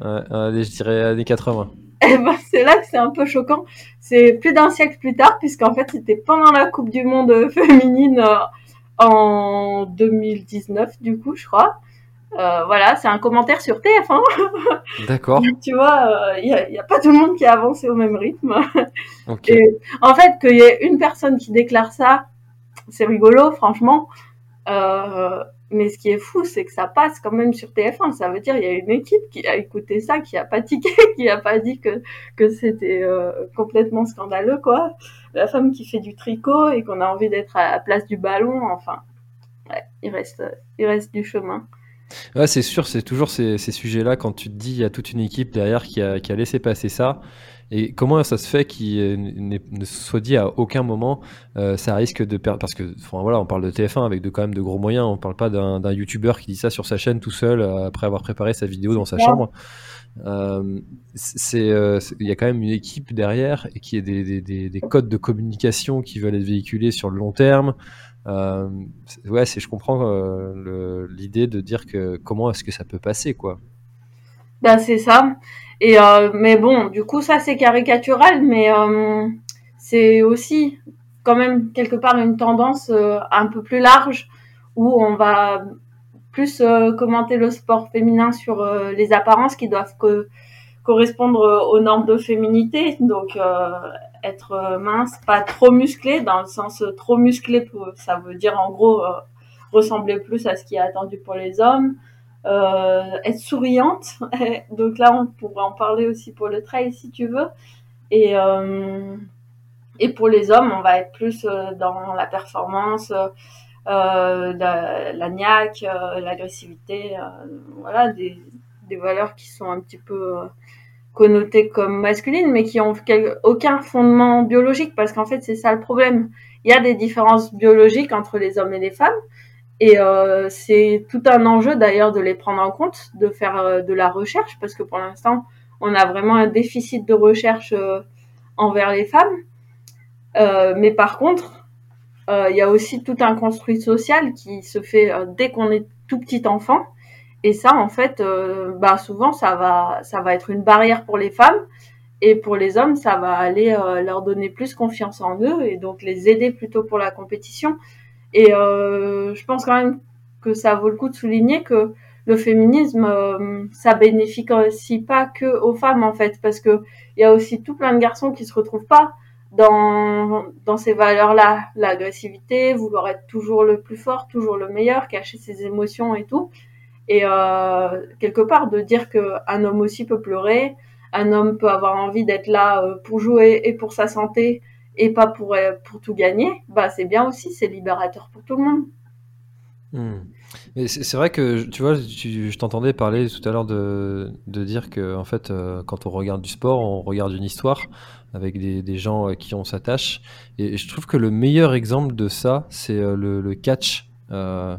Speaker 1: Allez, je dirais années 80.
Speaker 2: Eh ben, c'est là que c'est un peu choquant. C'est plus d'un siècle plus tard, puisqu'en fait, c'était pendant la Coupe du Monde féminine euh, en 2019, du coup, je crois. Euh, voilà, c'est un commentaire sur TF1.
Speaker 1: D'accord.
Speaker 2: tu vois, il euh, n'y a, pas tout le monde qui a avancé au même rythme. Et, en fait, qu'il y ait une personne qui déclare ça, c'est rigolo, franchement. Euh, mais ce qui est fou, c'est que ça passe quand même sur TF1. Ça veut dire il y a une équipe qui a écouté ça, qui a pas tiqué, qui a pas dit que que c'était euh, complètement scandaleux, quoi. La femme qui fait du tricot et qu'on a envie d'être à la place du ballon. Enfin, ouais, il reste il reste du chemin.
Speaker 1: Ouais, c'est sûr, c'est toujours ces, ces sujets-là quand tu te dis il y a toute une équipe derrière qui a, qui a laissé passer ça. Et comment ça se fait qu'il ne soit dit à aucun moment euh, ça risque de perdre parce que enfin, voilà on parle de TF1 avec de quand même de gros moyens. On parle pas d'un YouTuber qui dit ça sur sa chaîne tout seul euh, après avoir préparé sa vidéo dans sa chambre. Euh, c'est il y a quand même une équipe derrière et qui a des, des, des, des, codes de communication qui veulent être véhiculés sur le long terme ouais c'est je comprends l'idée de dire que comment est-ce que ça peut passer quoi.
Speaker 2: Ben c'est ça. Et euh, mais bon, du coup, ça c'est caricatural, mais euh, c'est aussi quand même quelque part une tendance euh, un peu plus large où on va plus commenter le sport féminin sur les apparences qui doivent correspondre aux normes de féminité, donc être mince, pas trop musclé, dans le sens trop musclé, ça veut dire en gros ressembler plus à ce qui est attendu pour les hommes, euh, être souriante. Donc là, on pourrait en parler aussi pour le trail si tu veux. Et, euh, et pour les hommes, on va être plus euh, dans la performance, euh, la, la l'agressivité, voilà, des, des valeurs qui sont un petit peu connotées comme masculines, mais qui ont aucun fondement biologique, parce qu'en fait, c'est ça le problème. Il y a des différences biologiques entre les hommes et les femmes, et euh, c'est tout un enjeu d'ailleurs de les prendre en compte, de faire euh, de la recherche, parce que pour l'instant, on a vraiment un déficit de recherche euh, envers les femmes. Mais par contre, il y a aussi tout un construit social qui se fait dès qu'on est tout petit enfant. Et ça, en fait, bah souvent, ça va, ça va être une barrière pour les femmes. Et pour les hommes, ça va aller leur donner plus confiance en eux et donc les aider plutôt pour la compétition. Et je pense quand même que ça vaut le coup de souligner que le féminisme, euh, ça bénéficie pas que aux femmes en fait, parce que il y a aussi tout plein de garçons qui se retrouvent pas dans dans ces valeurs-là, l'agressivité, vouloir être toujours le plus fort, toujours le meilleur, cacher ses émotions et tout. Et euh, quelque part de dire que un homme aussi peut pleurer, un homme peut avoir envie d'être là euh, pour jouer et pour sa santé et pas pour pour tout gagner, bah c'est bien aussi, c'est libérateur pour tout le monde.
Speaker 1: Hmm. Mais c'est vrai que tu vois, je t'entendais parler tout à l'heure de, de, dire que en fait, euh, quand on regarde du sport, on regarde une histoire avec des, des gens à qui on s'attache. Et, je trouve que le meilleur exemple de ça, c'est euh, le, catch. Euh,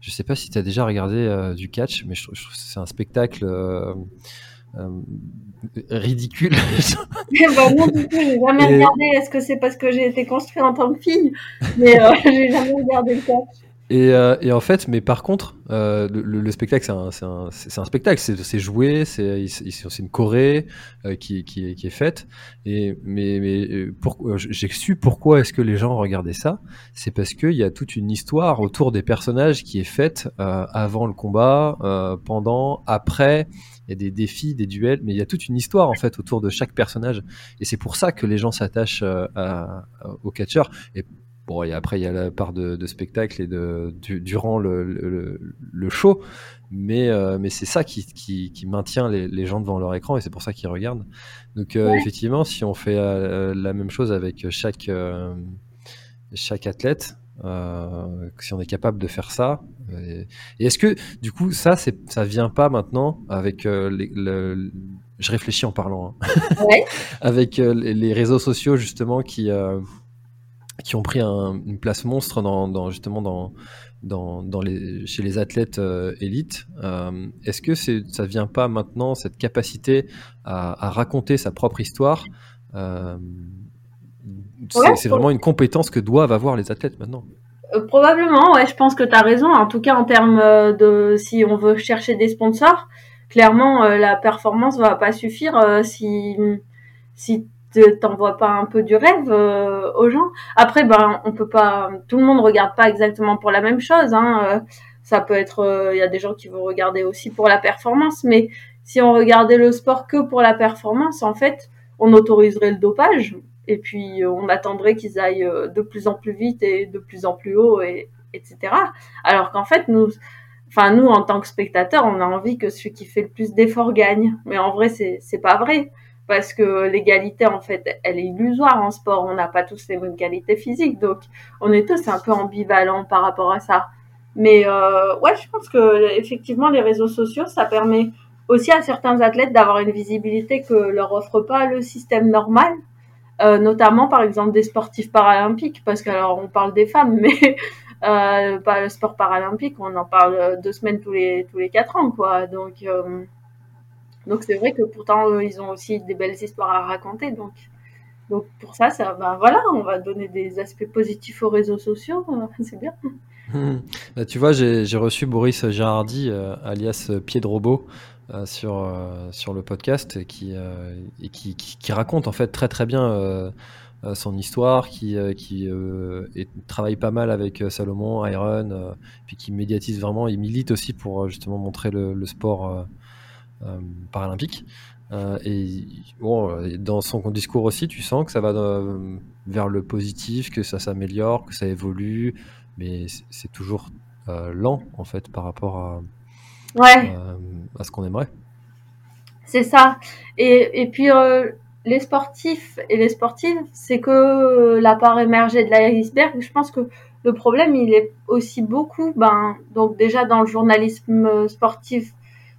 Speaker 1: je sais pas si tu as déjà regardé euh, du catch, mais je, trouve, que c'est un spectacle ridicule.
Speaker 2: bah non, du coup, j'ai jamais regardé. Est-ce que c'est parce que j'ai été construite en tant que fille? Mais j'ai jamais regardé le catch.
Speaker 1: Et, euh, et, en fait, mais par contre, euh, le, le, spectacle, c'est un, un, un, spectacle, c'est joué, c'est une choré euh, qui, qui, qui, est faite. Et, mais mais euh, pour, j'ai su pourquoi est-ce que les gens regardaient ça. C'est parce qu'il y a toute une histoire autour des personnages qui est faite euh, avant le combat, pendant, après. Il y a des défis, des duels, mais il y a toute une histoire en fait autour de chaque personnage. Et c'est pour ça que les gens s'attachent au catcheur. Bon, et après, il y a la part de, de spectacle et de, durant le, le, show, mais, euh, mais c'est ça qui, qui, qui maintient les, les, gens devant leur écran et c'est pour ça qu'ils regardent. Donc, euh, effectivement, si on fait euh, la même chose avec chaque, chaque athlète, si on est capable de faire ça, et, est-ce que, du coup, ça, ça vient pas maintenant avec les, le, je réfléchis en parlant, hein. ouais. avec les réseaux sociaux justement qui qui ont pris un, une place monstre dans, dans justement dans, dans, dans, les, chez les athlètes euh, élites. Euh, Est-ce que ça vient pas maintenant cette capacité à, à raconter sa propre histoire euh, C'est vraiment une compétence que doivent avoir les athlètes maintenant.
Speaker 2: Probablement, ouais, je pense que tu as raison. En tout cas, en termes de si on veut chercher des sponsors, clairement, la performance va pas suffire si si t'envoies pas un peu du rêve euh, aux gens. Après, ben, on peut pas, tout le monde regarde pas exactement pour la même chose. Hein. Euh, ça peut être, il euh, y a des gens qui vont regarder aussi pour la performance, mais si on regardait le sport que pour la performance, en fait, on autoriserait le dopage et puis on attendrait qu'ils aillent de plus en plus vite et de plus en plus haut et etc. Alors qu'en fait, nous, enfin nous en tant que spectateurs, on a envie que celui qui fait le plus d'efforts gagne. Mais en vrai, c'est c'est pas vrai parce que l'égalité en fait elle est illusoire en sport. On n'a pas tous les bonnes qualités physiques. Donc on est tous un peu ambivalents par rapport à ça. Mais euh, ouais je pense que effectivement les réseaux sociaux ça permet aussi à certains athlètes d'avoir une visibilité que leur offre pas le système normal. Euh, notamment par exemple des sportifs paralympiques parce que alors on parle des femmes mais euh, pas le sport paralympique on en parle deux semaines tous les tous les quatre ans quoi. Donc donc c'est vrai que pourtant ils ont aussi des belles histoires à raconter. Donc, donc pour ça, ça ben voilà, on va donner des aspects positifs aux réseaux sociaux, c'est bien.
Speaker 1: Bah, tu vois, j'ai reçu Boris Gérardi, euh, alias Pied de Robot, euh, sur, euh, sur le podcast qui, et qui, qui, raconte en fait très très bien son histoire, qui, qui travaille pas mal avec Salomon, Iron, puis qui médiatise vraiment, il milite aussi pour justement montrer le, sport paralympique. Euh, et bon, dans son discours aussi, tu sens que ça va euh, vers le positif, que ça s'améliore, que ça évolue, mais c'est toujours lent en fait par rapport à,
Speaker 2: ouais.
Speaker 1: à ce qu'on aimerait.
Speaker 2: C'est ça. Et, et puis les sportifs et les sportives, c'est que la part émergée de l'iceberg. Je pense que le problème, il est aussi beaucoup, ben, donc déjà dans le journalisme sportif,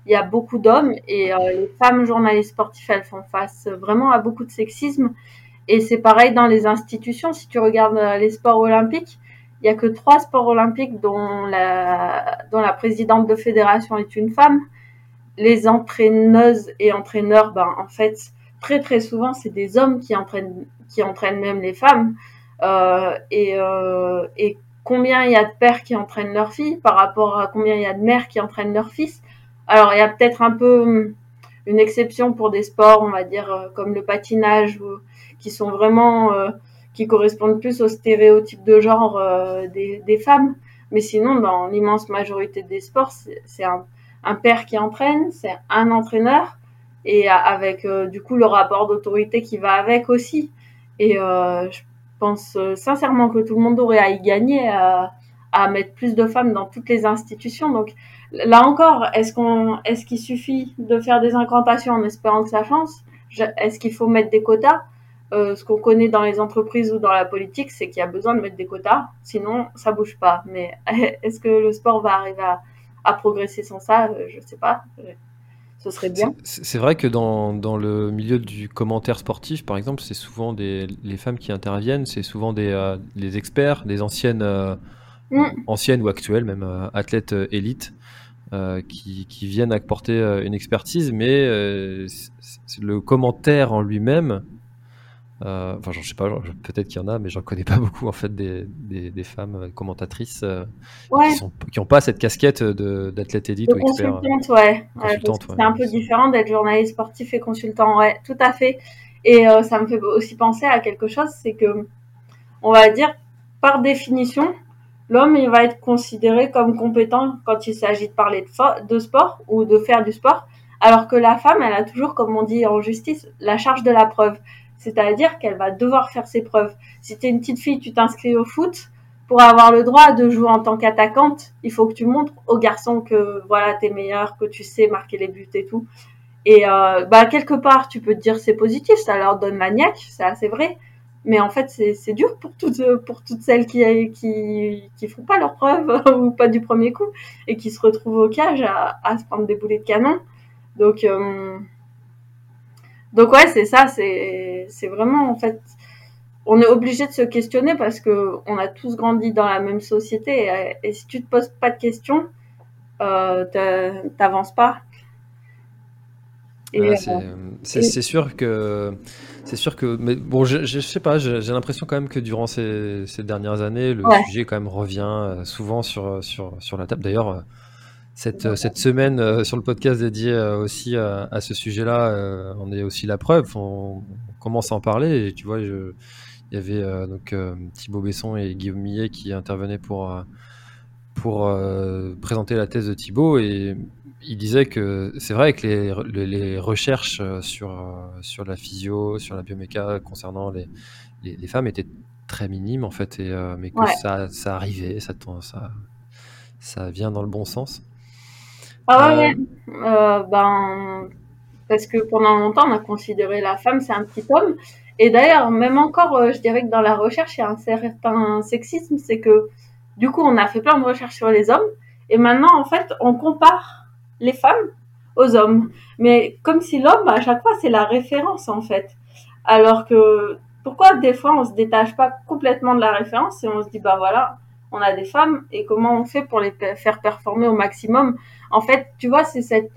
Speaker 2: il y a beaucoup d'hommes et euh, les femmes journalistes sportives, elles font face vraiment à beaucoup de sexisme. Et c'est pareil dans les institutions. Si tu regardes euh, les sports olympiques, il y a que trois sports olympiques dont la, dont la présidente de fédération est une femme. Les entraîneuses et entraîneurs, ben, en fait, très très souvent, c'est des hommes qui entraînent, qui entraînent même les femmes. Euh, et, et combien il y a de pères qui entraînent leurs filles par rapport à combien il y a de mères qui entraînent leurs fils? Alors, il y a peut-être un peu hum, une exception pour des sports, on va dire comme le patinage, qui sont vraiment qui correspondent plus au stéréotype de genre des, des, femmes. Mais sinon, dans l'immense majorité des sports, c'est un, un, père qui entraîne, c'est un entraîneur, et avec du coup le rapport d'autorité qui va avec aussi. Et je pense sincèrement que tout le monde aurait à y gagner à, à mettre plus de femmes dans toutes les institutions. Donc là encore, est-ce qu'on, est-ce qu'il suffit de faire des incantations en espérant que ça change? Est-ce qu'il faut mettre des quotas? Euh, Ce qu'on connaît dans les entreprises ou dans la politique, c'est qu'il y a besoin de mettre des quotas, sinon ça bouge pas. Mais est-ce que le sport va arriver à, à progresser sans ça? Euh, Je sais pas. Ce serait bien.
Speaker 1: C'est vrai que dans, dans, le milieu du commentaire sportif, par exemple, c'est souvent des, les femmes qui interviennent, c'est souvent des euh, les experts, des anciennes Mm. anciennes ou actuelles, même euh, athlètes euh, élites, euh, qui, qui, viennent apporter une expertise, mais le commentaire en lui-même, enfin, je sais pas, peut-être qu'il y en a, mais j'en connais pas beaucoup en fait des, des, des femmes commentatrices qui n'ont pas cette casquette d'athlète élite ou expert.
Speaker 2: ouais. c'est un peu différent d'être journaliste sportif et consultant, ouais, tout à fait. Et ça me fait aussi penser à quelque chose, c'est que, on va dire, par définition, l'homme il va être considéré comme compétent quand il s'agit de parler de, sport ou de faire du sport, alors que la femme, elle a toujours, comme on dit en justice, la charge de la preuve. C'est-à-dire qu'elle va devoir faire ses preuves. Si tu es une petite fille, tu t'inscris au foot, pour avoir le droit de jouer en tant qu'attaquante, il faut que tu montres aux garçons que voilà, tu es meilleur, que tu sais marquer les buts et tout. Et euh, bah quelque part, tu peux te dire c'est positif, ça leur donne maniaque, c'est assez vrai. Mais en fait, c'est dur pour toutes, pour toutes celles qui, qui, qui font pas leurs preuves ou pas du premier coup et qui se retrouvent au cage à, à se prendre des boulets de canon. Donc, euh, donc ouais, c'est ça, c'est vraiment en fait, on est obligé de se questionner parce que on a tous grandi dans la même société et, si tu te poses pas de questions, euh, t'avances pas.
Speaker 1: Euh, c'est sûr que c'est sûr que mais bon je, je sais pas j'ai l'impression quand même que durant ces, ces dernières années le sujet quand même revient euh, souvent sur sur sur la table d'ailleurs euh, cette, cette semaine sur le podcast dédié aussi à, ce sujet-là, on est aussi la preuve. On, commence à en parler et tu vois, il y avait donc Thibaut Besson et Guillaume Millet qui intervenaient pour pour présenter la thèse de Thibaut et il disait que c'est vrai que les, les, recherches euh, sur, euh, sur la physio, sur la bioméca concernant les, les, femmes étaient très minimes en fait, et, euh, mais que ça, ça arrivait, ça, ça, ça vient dans le bon sens.
Speaker 2: Ah ouais, ben, parce que pendant longtemps on a considéré la femme c'est un petit homme. Et d'ailleurs, même encore, je dirais que dans la recherche, il y a un certain sexisme, c'est que du coup, on a fait plein de recherches sur les hommes, et maintenant, en fait, on compare les femmes aux hommes. Mais comme si l'homme, à chaque fois, c'est la référence, en fait. Alors que, pourquoi des fois, on se détache pas complètement de la référence et on se dit, bah voilà, on a des femmes et comment on fait pour les faire performer au maximum? En fait, tu vois, c'est cette,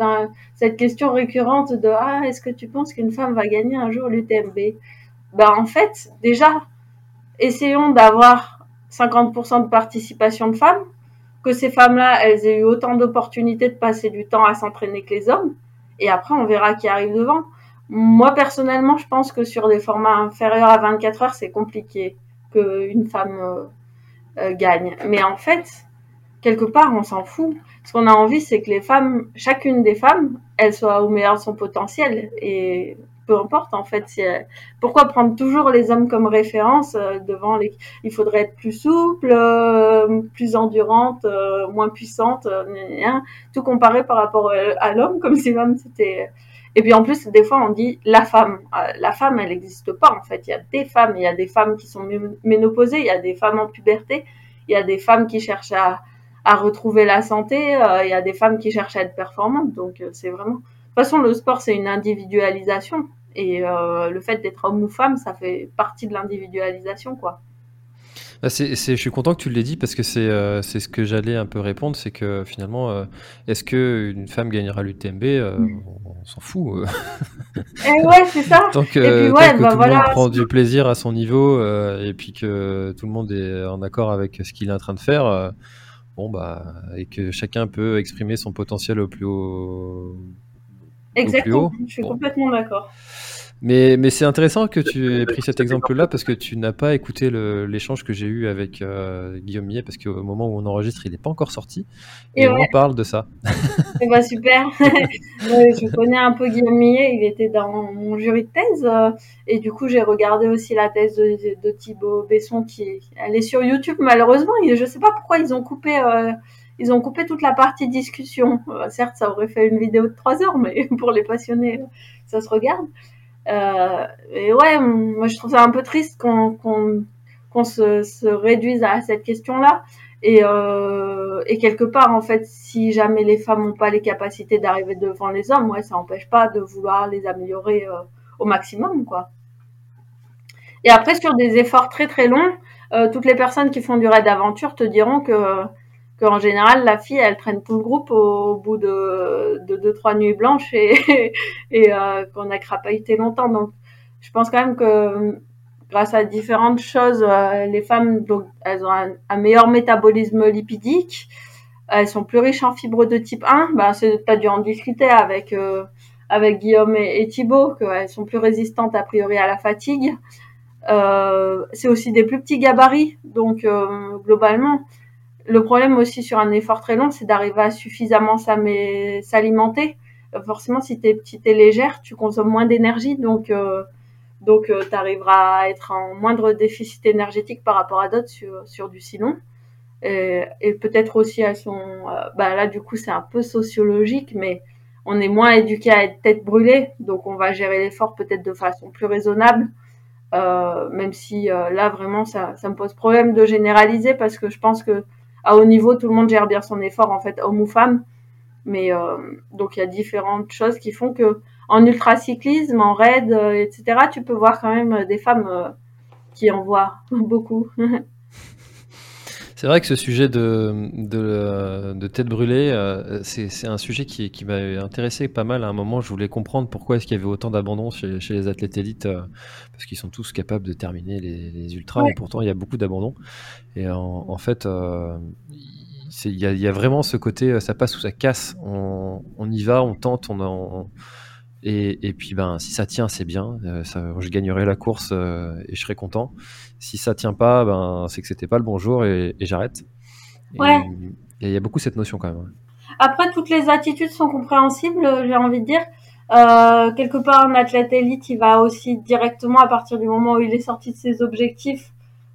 Speaker 2: cette question récurrente de, ah, est-ce que tu penses qu'une femme va gagner un jour l'UTMB Ben, en fait, déjà, essayons d'avoir 50% de participation de femmes que ces femmes-là, elles aient eu autant d'opportunités de passer du temps à s'entraîner que les hommes. Et après, on verra qui arrive devant. Moi, personnellement, je pense que sur des formats inférieurs à 24 heures, c'est compliqué qu'une femme euh, euh, gagne. Mais en fait, quelque part, on s'en fout. Ce qu'on a envie, c'est que les femmes, chacune des femmes, elles soient au meilleur de son potentiel. Et peu importe en fait. Euh, pourquoi prendre toujours les hommes comme référence euh, devant les Il faudrait être plus souple, euh, plus endurante, moins puissante, tout comparé par rapport à l'homme, comme si l'homme c'était. Et puis en plus, des fois, on dit la femme. La femme, elle n'existe pas en fait. Il y a des femmes, il y a des femmes qui sont ménopausées, il y a des femmes en puberté, il y a des femmes qui cherchent à, à retrouver la santé, il y a des femmes qui cherchent à être performantes. Donc c'est vraiment toute façon, le sport, c'est une individualisation. Et euh, le fait d'être homme ou femme, ça fait partie de l'individualisation, quoi.
Speaker 1: Bah, je suis content que tu l'aies dit parce que c'est euh, ce que j'allais un peu répondre, c'est que finalement, euh, est-ce qu'une femme gagnera l'UTMB mm. On, s'en fout.
Speaker 2: Eh ouais, c'est ça.
Speaker 1: tant que, et puis, ouais, bah, tout le monde prend du plaisir à son niveau et puis que tout le monde est en accord avec ce qu'il est en train de faire, bon bah et que chacun peut exprimer son potentiel au plus haut
Speaker 2: Exactement, je suis complètement d'accord.
Speaker 1: Mais, mais c'est intéressant que tu aies pris cet exemple-là parce que tu n'as pas écouté l'échange que j'ai eu avec euh, Guillaume Millet parce qu'au moment où on enregistre, il n'est pas encore sorti. Et, on parle de ça.
Speaker 2: Eh ben, super. je connais un peu Guillaume Millet, il était dans mon jury de thèse. Euh, et du coup, j'ai regardé aussi la thèse de, de, Thibaut Besson qui elle est sur YouTube malheureusement. Je ne sais pas pourquoi ils ont coupé. Euh, ils ont coupé toute la partie discussion. certes, ça aurait fait une vidéo de 3 heures, mais pour les passionnés, ça se regarde. Euh, et ouais, moi je trouve ça un peu triste qu'on se, se, réduise à cette question-là. Et, euh, et quelque part, en fait, si jamais les femmes n'ont pas les capacités d'arriver devant les hommes, ouais, ça n'empêche pas de vouloir les améliorer euh, au maximum, quoi. Et après, sur des efforts très très longs, euh, toutes les personnes qui font du raid d'aventure te diront que qu'en général, la fille, elle traîne tout le groupe au, bout de, de deux, trois nuits blanches et, et euh, qu'on a crapahuté longtemps. Donc, je pense quand même que grâce à différentes choses, euh, les femmes, donc, elles ont un, meilleur métabolisme lipidique, elles sont plus riches en fibres de type 1. Ben, c'est, t'as dû en discuter avec, euh, avec Guillaume et, et Thibaut, qu'elles sont plus résistantes a priori à la fatigue. Euh, c'est aussi des plus petits gabarits, donc globalement, le problème aussi sur un effort très long, c'est d'arriver à suffisamment s'alimenter. Forcément, si tu es petite et légère, tu consommes moins d'énergie, donc euh, donc euh, tu arriveras à être en moindre déficit énergétique par rapport à d'autres sur, du silon. Et, et peut-être aussi à son... Euh, bah là, du coup, c'est un peu sociologique, mais on est moins éduqué à être tête brûlée, donc on va gérer l'effort peut-être de façon plus raisonnable. même si là vraiment ça me pose problème de généraliser parce que je pense que à haut niveau, tout le monde gère bien son effort, en fait, homme ou femme. Mais euh, donc il y a différentes choses qui font que en ultracyclisme, en raid, euh, etc., tu peux voir quand même des femmes euh, qui en voient beaucoup.
Speaker 1: C'est vrai que ce sujet de, de, tête brûlée, c'est un sujet qui, qui m'a intéressé pas mal à un moment. Je voulais comprendre pourquoi est-ce qu'il y avait autant d'abandon chez, chez, les athlètes élites, parce qu'ils sont tous capables de terminer les, les ultras, et pourtant il y a beaucoup d'abandon. Et en, fait, euh, il y, a vraiment ce côté, euh, ça passe ou ça casse. On, y va, on tente, on, et, puis ben si ça tient, c'est bien. Euh, je gagnerai la course et je serai content. Si ça tient pas, ben c'est que c'était pas le bon jour et, j'arrête.
Speaker 2: Ouais.
Speaker 1: Il y a beaucoup cette notion quand même.
Speaker 2: Après, toutes les attitudes sont compréhensibles, j'ai envie de dire. quelque part, un athlète élite, il va aussi directement, à partir du moment où il est sorti de ses objectifs,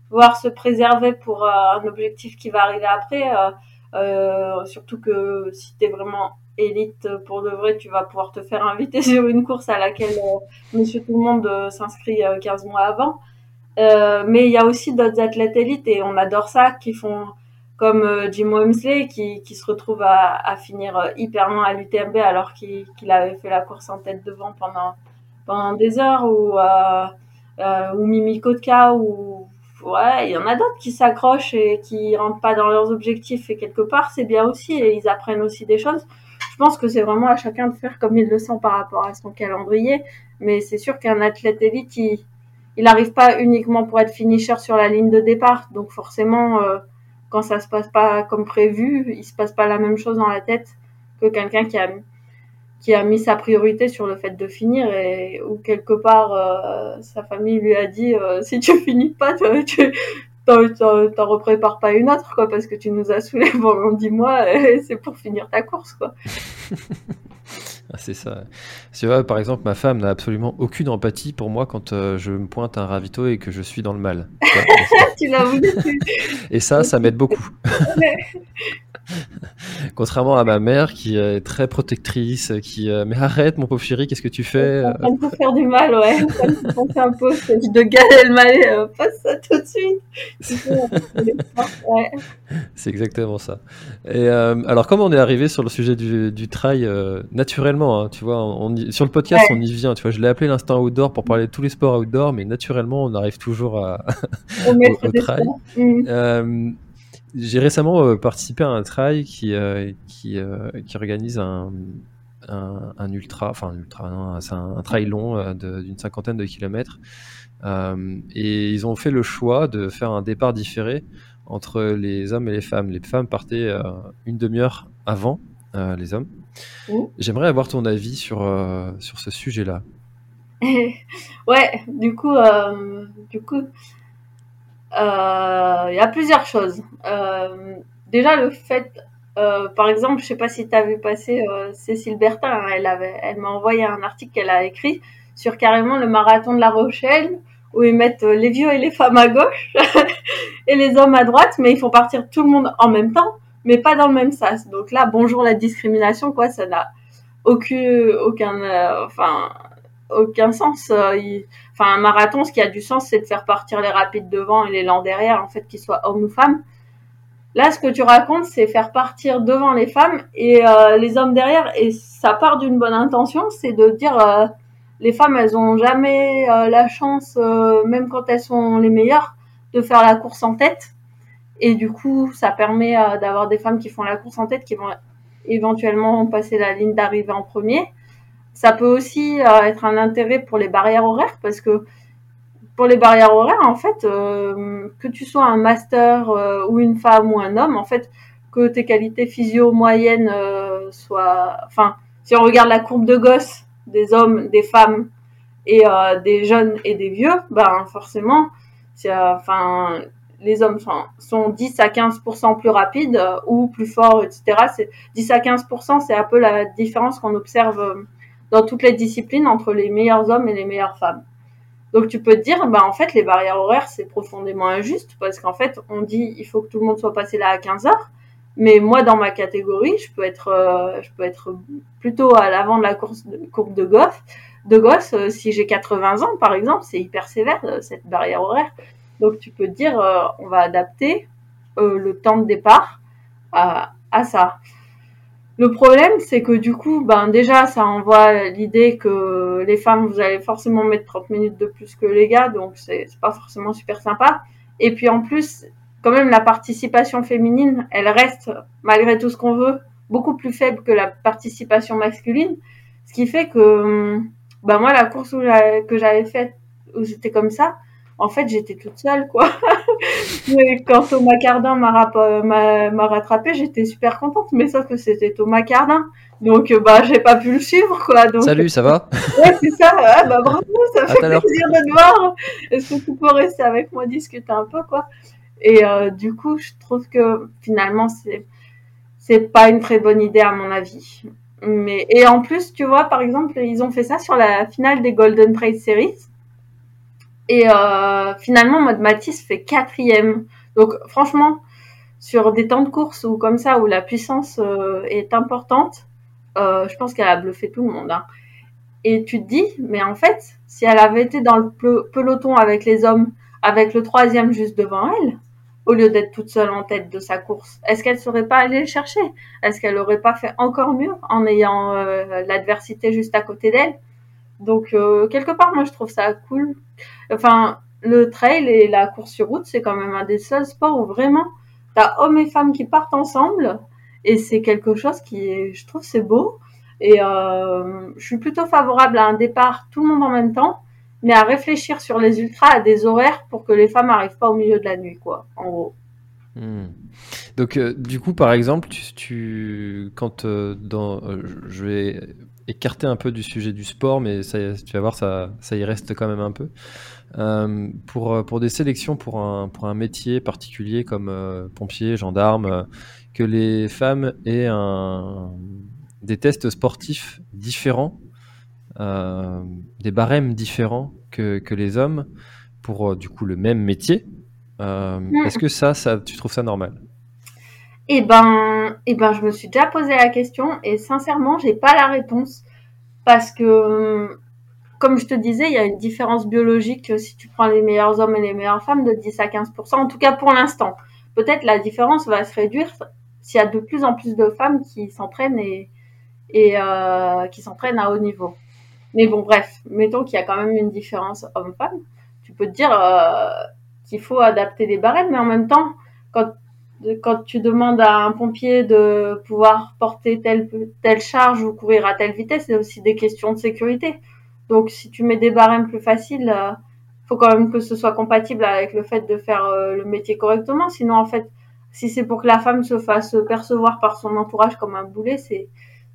Speaker 2: voir se préserver pour euh, un objectif qui va arriver après. Euh, euh, surtout que si tu es vraiment élite pour de vrai, tu vas pouvoir te faire inviter sur une course à laquelle Monsieur Tout le Monde s'inscrit 15 mois avant. Mais il y a aussi d'autres athlètes élites et on adore ça qui font comme Jim Wemsley qui, qui se retrouve à, finir hyper loin à l'UTMB alors qu'il avait fait la course en tête devant pendant pendant des heures ou euh, Mimi Kotka ou ouais, il y en a d'autres qui s'accrochent et qui rentrent pas dans leurs objectifs et quelque part c'est bien aussi et ils apprennent aussi des choses. Je pense que c'est vraiment à chacun de faire comme il le sent par rapport à son calendrier, mais c'est sûr qu'un athlète élite, il, il n'arrive pas uniquement pour être finisher sur la ligne de départ, donc forcément euh, quand ça se passe pas comme prévu, il se passe pas la même chose dans la tête que quelqu'un qui a mis sa priorité sur le fait de finir et où quelque part euh, sa famille lui a dit euh, si tu finis pas tu t'en reprépares pas une autre quoi parce que tu nous as saoulé pendant dix mois et c'est pour finir ta course
Speaker 1: c'est ça. C'est vrai, par exemple, ma femme n'a absolument aucune empathie pour moi quand euh, je me pointe un ravito et que je suis dans le mal.
Speaker 2: tu l'as
Speaker 1: et ça, ça m'aide beaucoup. Contrairement à ma mère qui est très protectrice, qui euh, mais arrête mon pauvre chéri, qu'est-ce que tu fais
Speaker 2: Ça peut faire du mal, ouais. Ça un peu de Gad Elmaleh, euh, passe ça tout de suite.
Speaker 1: C'est exactement ça. Et euh, alors, comme on est arrivé sur le sujet du, du trail naturellement, hein, tu vois, on, sur le podcast, on y vient. Tu vois, je l'ai appelé l'instant outdoor pour parler de tous les sports outdoor, mais naturellement, on arrive toujours à, au, au, trail. Mmh j'ai récemment euh, participé à un trail qui, euh, qui, euh, qui, organise un, un, ultra, enfin un ultra, c'est un, trail long d'une cinquantaine de kilomètres. et ils ont fait le choix de faire un départ différé entre les hommes et les femmes. Les femmes partaient une demi-heure avant les hommes. J'aimerais avoir ton avis sur, sur ce sujet-là.
Speaker 2: ouais, du coup, du coup, il y a plusieurs choses. déjà, le fait euh, par exemple, je sais pas si tu as vu passer euh, Cécile Bertin, hein, elle avait, elle m'a envoyé un article qu'elle a écrit sur carrément le marathon de La Rochelle où ils mettent euh, les vieux et les femmes à gauche et les hommes à droite, mais ils font partir tout le monde en même temps, mais pas dans le même sas. Donc là, bonjour la discrimination, quoi, ça n'a aucun, aucun, enfin, aucun sens. enfin, un marathon, ce qui a du sens, c'est de faire partir les rapides devant et les lents derrière, en fait, qu'ils soient hommes ou femmes. Là, ce que tu racontes, c'est faire partir devant les femmes et euh, les hommes derrière. Et ça part d'une bonne intention, c'est de dire euh, les femmes, elles ont jamais euh, la chance, même quand elles sont les meilleures, de faire la course en tête. Et du coup, ça permet d'avoir des femmes qui font la course en tête, qui vont éventuellement passer la ligne d'arrivée en premier. Ça peut aussi être un intérêt pour les barrières horaires parce que pour les barrières horaires, en fait, euh, que tu sois un master euh, ou une femme ou un homme, en fait, que tes qualités physio moyennes euh, soient, enfin, si on regarde la courbe de gosse des hommes, des femmes et des jeunes et des vieux, ben forcément, enfin, les hommes sont, sont 10 à 15% plus rapides ou plus forts, etc. C'est 10 à 15%, c'est un peu la différence qu'on observe dans toutes les disciplines entre les meilleurs hommes et les meilleures femmes. Donc tu peux te dire, bah en fait les barrières horaires c'est profondément injuste parce qu'en fait on dit il faut que tout le monde soit passé là à 15 heures, mais moi dans ma catégorie je peux être euh, je peux être plutôt à l'avant de la course de, courbe de gosse, de gosse euh, si j'ai 80 ans par exemple c'est hyper sévère euh, cette barrière horaire. Donc tu peux dire on va adapter le temps de départ à, ça. Le problème, c'est que du coup, ben déjà, ça envoie l'idée que les femmes, vous allez forcément mettre 30 minutes de plus que les gars, donc c'est pas forcément super sympa. Et puis en plus, quand même, la participation féminine, elle reste, malgré tout ce qu'on veut, beaucoup plus faible que la participation masculine. Ce qui fait que, ben moi, la course que j'avais faite, où c'était comme ça, en fait, j'étais toute seule, quoi. mais quand Thomas Cardin m'a rattrapé, j'étais super contente, mais sauf que c'était Thomas Cardin. Donc, euh, bah, j'ai pas pu le suivre, quoi. Donc...
Speaker 1: Salut, ça va?
Speaker 2: Ouais, c'est ça. Ah, bah, bravo, ça fait plaisir de te voir. Est-ce que tu peux rester avec moi discuter un peu, quoi? Et euh, du coup, je trouve que finalement, c'est c'est pas une très bonne idée à mon avis. Mais et en plus, tu vois, par exemple, ils ont fait ça sur la finale des Golden Trail Series. Et euh, finalement, mode Matisse fait quatrième. Donc franchement, sur des temps de course ou comme ça, où la puissance euh, est importante, euh, je pense qu'elle a bluffé tout le monde. Hein. Et tu te dis, mais en fait, si elle avait été dans le peloton avec les hommes, avec le troisième juste devant elle, au lieu d'être toute seule en tête de sa course, est-ce qu'elle serait pas allée le chercher? Est-ce qu'elle aurait pas fait encore mieux en ayant l'adversité juste à côté d'elle? Donc euh, quelque part, moi je trouve ça cool Enfin, le trail et la course sur route, c'est quand même un des seuls sports où vraiment, t'as hommes et femmes qui partent ensemble. Et c'est quelque chose qui je trouve, c'est beau. Et euh, je suis plutôt favorable à un départ tout le monde en même temps, mais à réfléchir sur les ultras à des horaires pour que les femmes n'arrivent pas au milieu de la nuit, quoi, en gros.
Speaker 1: Hmm. Donc, euh, du coup, par exemple, tu, quand dans, je vais écarter un peu du sujet du sport, mais ça, tu vas voir, ça, ça y reste quand même un peu. Euh, pour, euh, pour des sélections pour un, pour un métier particulier comme euh, pompier, gendarme, que les femmes aient un, des tests sportifs différents, des barèmes différents que, que, les hommes pour du coup le même métier. Est-ce que ça, ça, tu trouves ça normal?
Speaker 2: Eh ben, eh ben, je me suis déjà posé la question et sincèrement, j'ai pas la réponse parce que comme je te disais, il y a une différence biologique si tu prends les meilleurs hommes et les meilleures femmes de 10 à 15%, en tout cas pour l'instant. Peut-être la différence va se réduire s'il y a de plus en plus de femmes qui s'entraînent et, euh, qui s'entraînent à haut niveau. Mais bon, bref, mettons qu'il y a quand même une différence homme-femme. Tu peux te dire euh, qu'il faut adapter les barèmes, mais en même temps, quand, quand tu demandes à un pompier de pouvoir porter telle, telle charge ou courir à telle vitesse, c'est aussi des questions de sécurité. Donc, si tu mets des barèmes plus faciles, euh, faut quand même que ce soit compatible avec le fait de faire euh, le métier correctement. Sinon, en fait, si c'est pour que la femme se fasse percevoir par son entourage comme un boulet, c'est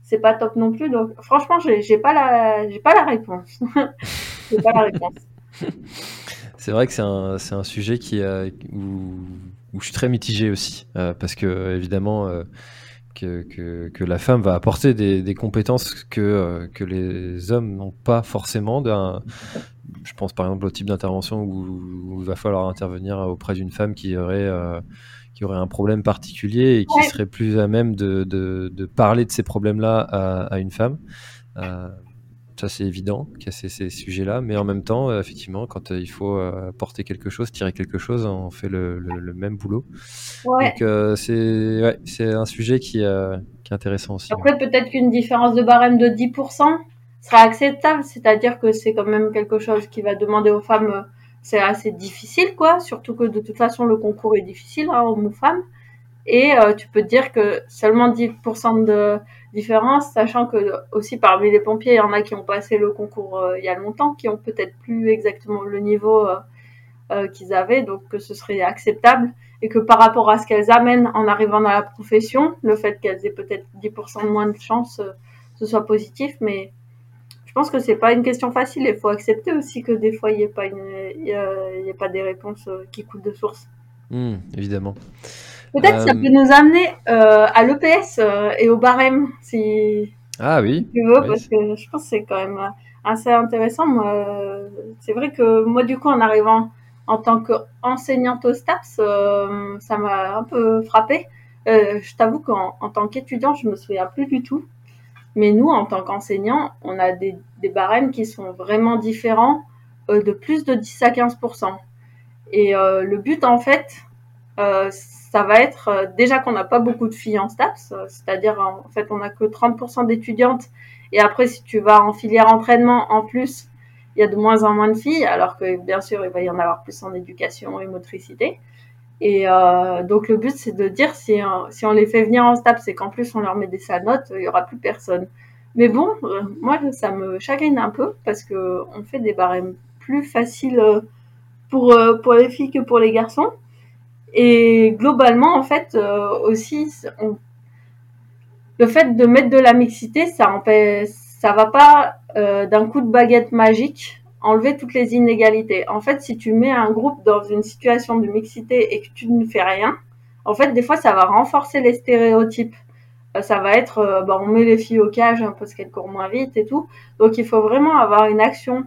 Speaker 2: c'est pas top non plus. Donc franchement, j'ai pas la pas la réponse. j'ai pas la réponse.
Speaker 1: C'est vrai que c'est un, un sujet qui, euh, où je suis très mitigé aussi, euh, parce que évidemment euh, que, que, que la femme va apporter des, des compétences que, euh, que les hommes n'ont pas forcément. Je pense par exemple au type d'intervention où, où il va falloir intervenir auprès d'une femme qui aurait qui aurait un problème particulier et qui
Speaker 2: Ouais.
Speaker 1: serait plus à même de, de, de parler de ces problèmes-là à, à une femme. Ça, c'est évident qu'il y a ces, ces sujets-là, mais en même temps, euh, effectivement, quand euh, il faut euh, porter quelque chose, tirer quelque chose, on fait le, le- le même boulot.
Speaker 2: Ouais.
Speaker 1: Donc, c'est ouais, c'est un sujet qui, qui est intéressant aussi.
Speaker 2: Après, peut-être qu'une différence de barème de 10% sera acceptable, c'est-à-dire que c'est quand même quelque chose qui va demander aux femmes, c'est assez difficile, quoi, surtout que de toute façon, le concours est difficile, hein, hommes ou femmes. Et tu peux dire que seulement 10% de différence, sachant que aussi parmi les pompiers, il y en a qui ont passé le concours euh, il y a longtemps, qui ont peut-être plus exactement le niveau euh, euh, qu'ils avaient, donc que ce serait acceptable et que par rapport à ce qu'elles amènent en arrivant dans la profession, le fait qu'elles aient peut-être 10% de moins de chance, ce soit positif, mais je pense que c'est pas une question facile. Il faut accepter aussi que des fois il n'y ait pas des réponses qui coulent de source.
Speaker 1: Hmm, évidemment.
Speaker 2: Peut-être ça
Speaker 1: Euh,
Speaker 2: peut nous amener euh, à l'EPS euh, et au barème, si
Speaker 1: Ah oui,
Speaker 2: tu veux,
Speaker 1: Oui,
Speaker 2: parce que je pense que c'est quand même assez intéressant. C'est vrai que moi, du coup, en arrivant en tant qu'enseignante au STAPS, euh, ça m'a un peu frappé. Euh, je t'avoue qu'en en tant qu'étudiant, je me souviens plus du tout. Mais nous, en tant qu'enseignants, on a des, des barèmes qui sont vraiment différents, euh, de plus de 10 à 15% Et le but, en fait, ça va être euh, déjà qu'on n'a pas beaucoup de filles en STAPS, euh, c'est-à-dire en fait on n'a que 30% d'étudiantes. Et après si tu vas en filière entraînement en plus il y a de moins en moins de filles alors que bien sûr il va y en avoir plus en éducation et motricité. Et euh, donc le but c'est de dire si, euh, si on les fait venir en STAPS et qu'en plus on leur met des sales notes il y aura plus personne. Mais bon euh, moi ça me chagrine un peu parce que on fait des barèmes plus faciles euh, pour, euh, pour les filles que pour les garçons et globalement, en fait, euh, aussi, le fait de mettre de la mixité, ça empêche, ça va pas euh, d'un coup de baguette magique enlever toutes les inégalités. En fait, si tu mets un groupe dans une situation de mixité et que tu ne fais rien, en fait, des fois, ça va renforcer les stéréotypes. Euh, ça va être, bah, on met les filles au cage hein, parce qu'elles courent moins vite et tout. Donc, il faut vraiment avoir une action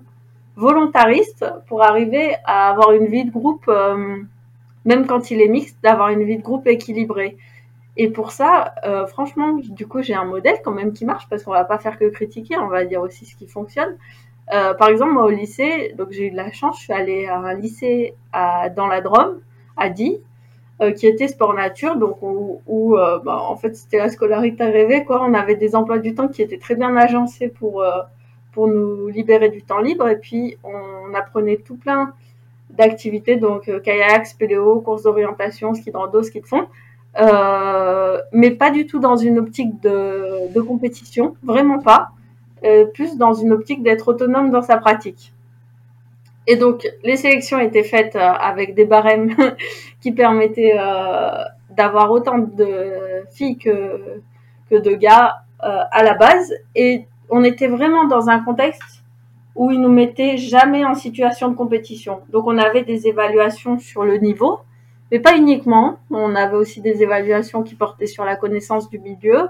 Speaker 2: volontariste pour arriver à avoir une vie de groupe. Même quand il est mixte, d'avoir une vie de groupe équilibrée. Et pour ça, euh, franchement, du coup, j'ai un modèle quand même qui marche parce qu'on va pas faire que critiquer, on va dire aussi ce qui fonctionne. Euh, par exemple, moi au lycée, donc j'ai eu de la chance, je suis allée à un lycée dans la Drôme, à Die, euh, qui était sport nature, donc où, bah, en fait c'était la scolarité rêvée, quoi. On avait des emplois du temps qui étaient très bien agencés pour pour nous libérer du temps libre, et puis on apprenait tout plein d'activités, donc euh, kayak, spéléo, course d'orientation, ski de rando, ski de fond, euh, mais pas du tout dans une optique de, compétition, vraiment pas, euh, plus dans une optique d'être autonome dans sa pratique. Et donc les sélections étaient faites avec des barèmes qui permettaient d'avoir autant de filles que, que de gars à la base, et on était vraiment dans un contexte où ils nous mettaient jamais en situation de compétition. Donc on avait des évaluations sur le niveau, mais pas uniquement. On avait aussi des évaluations qui portaient sur la connaissance du milieu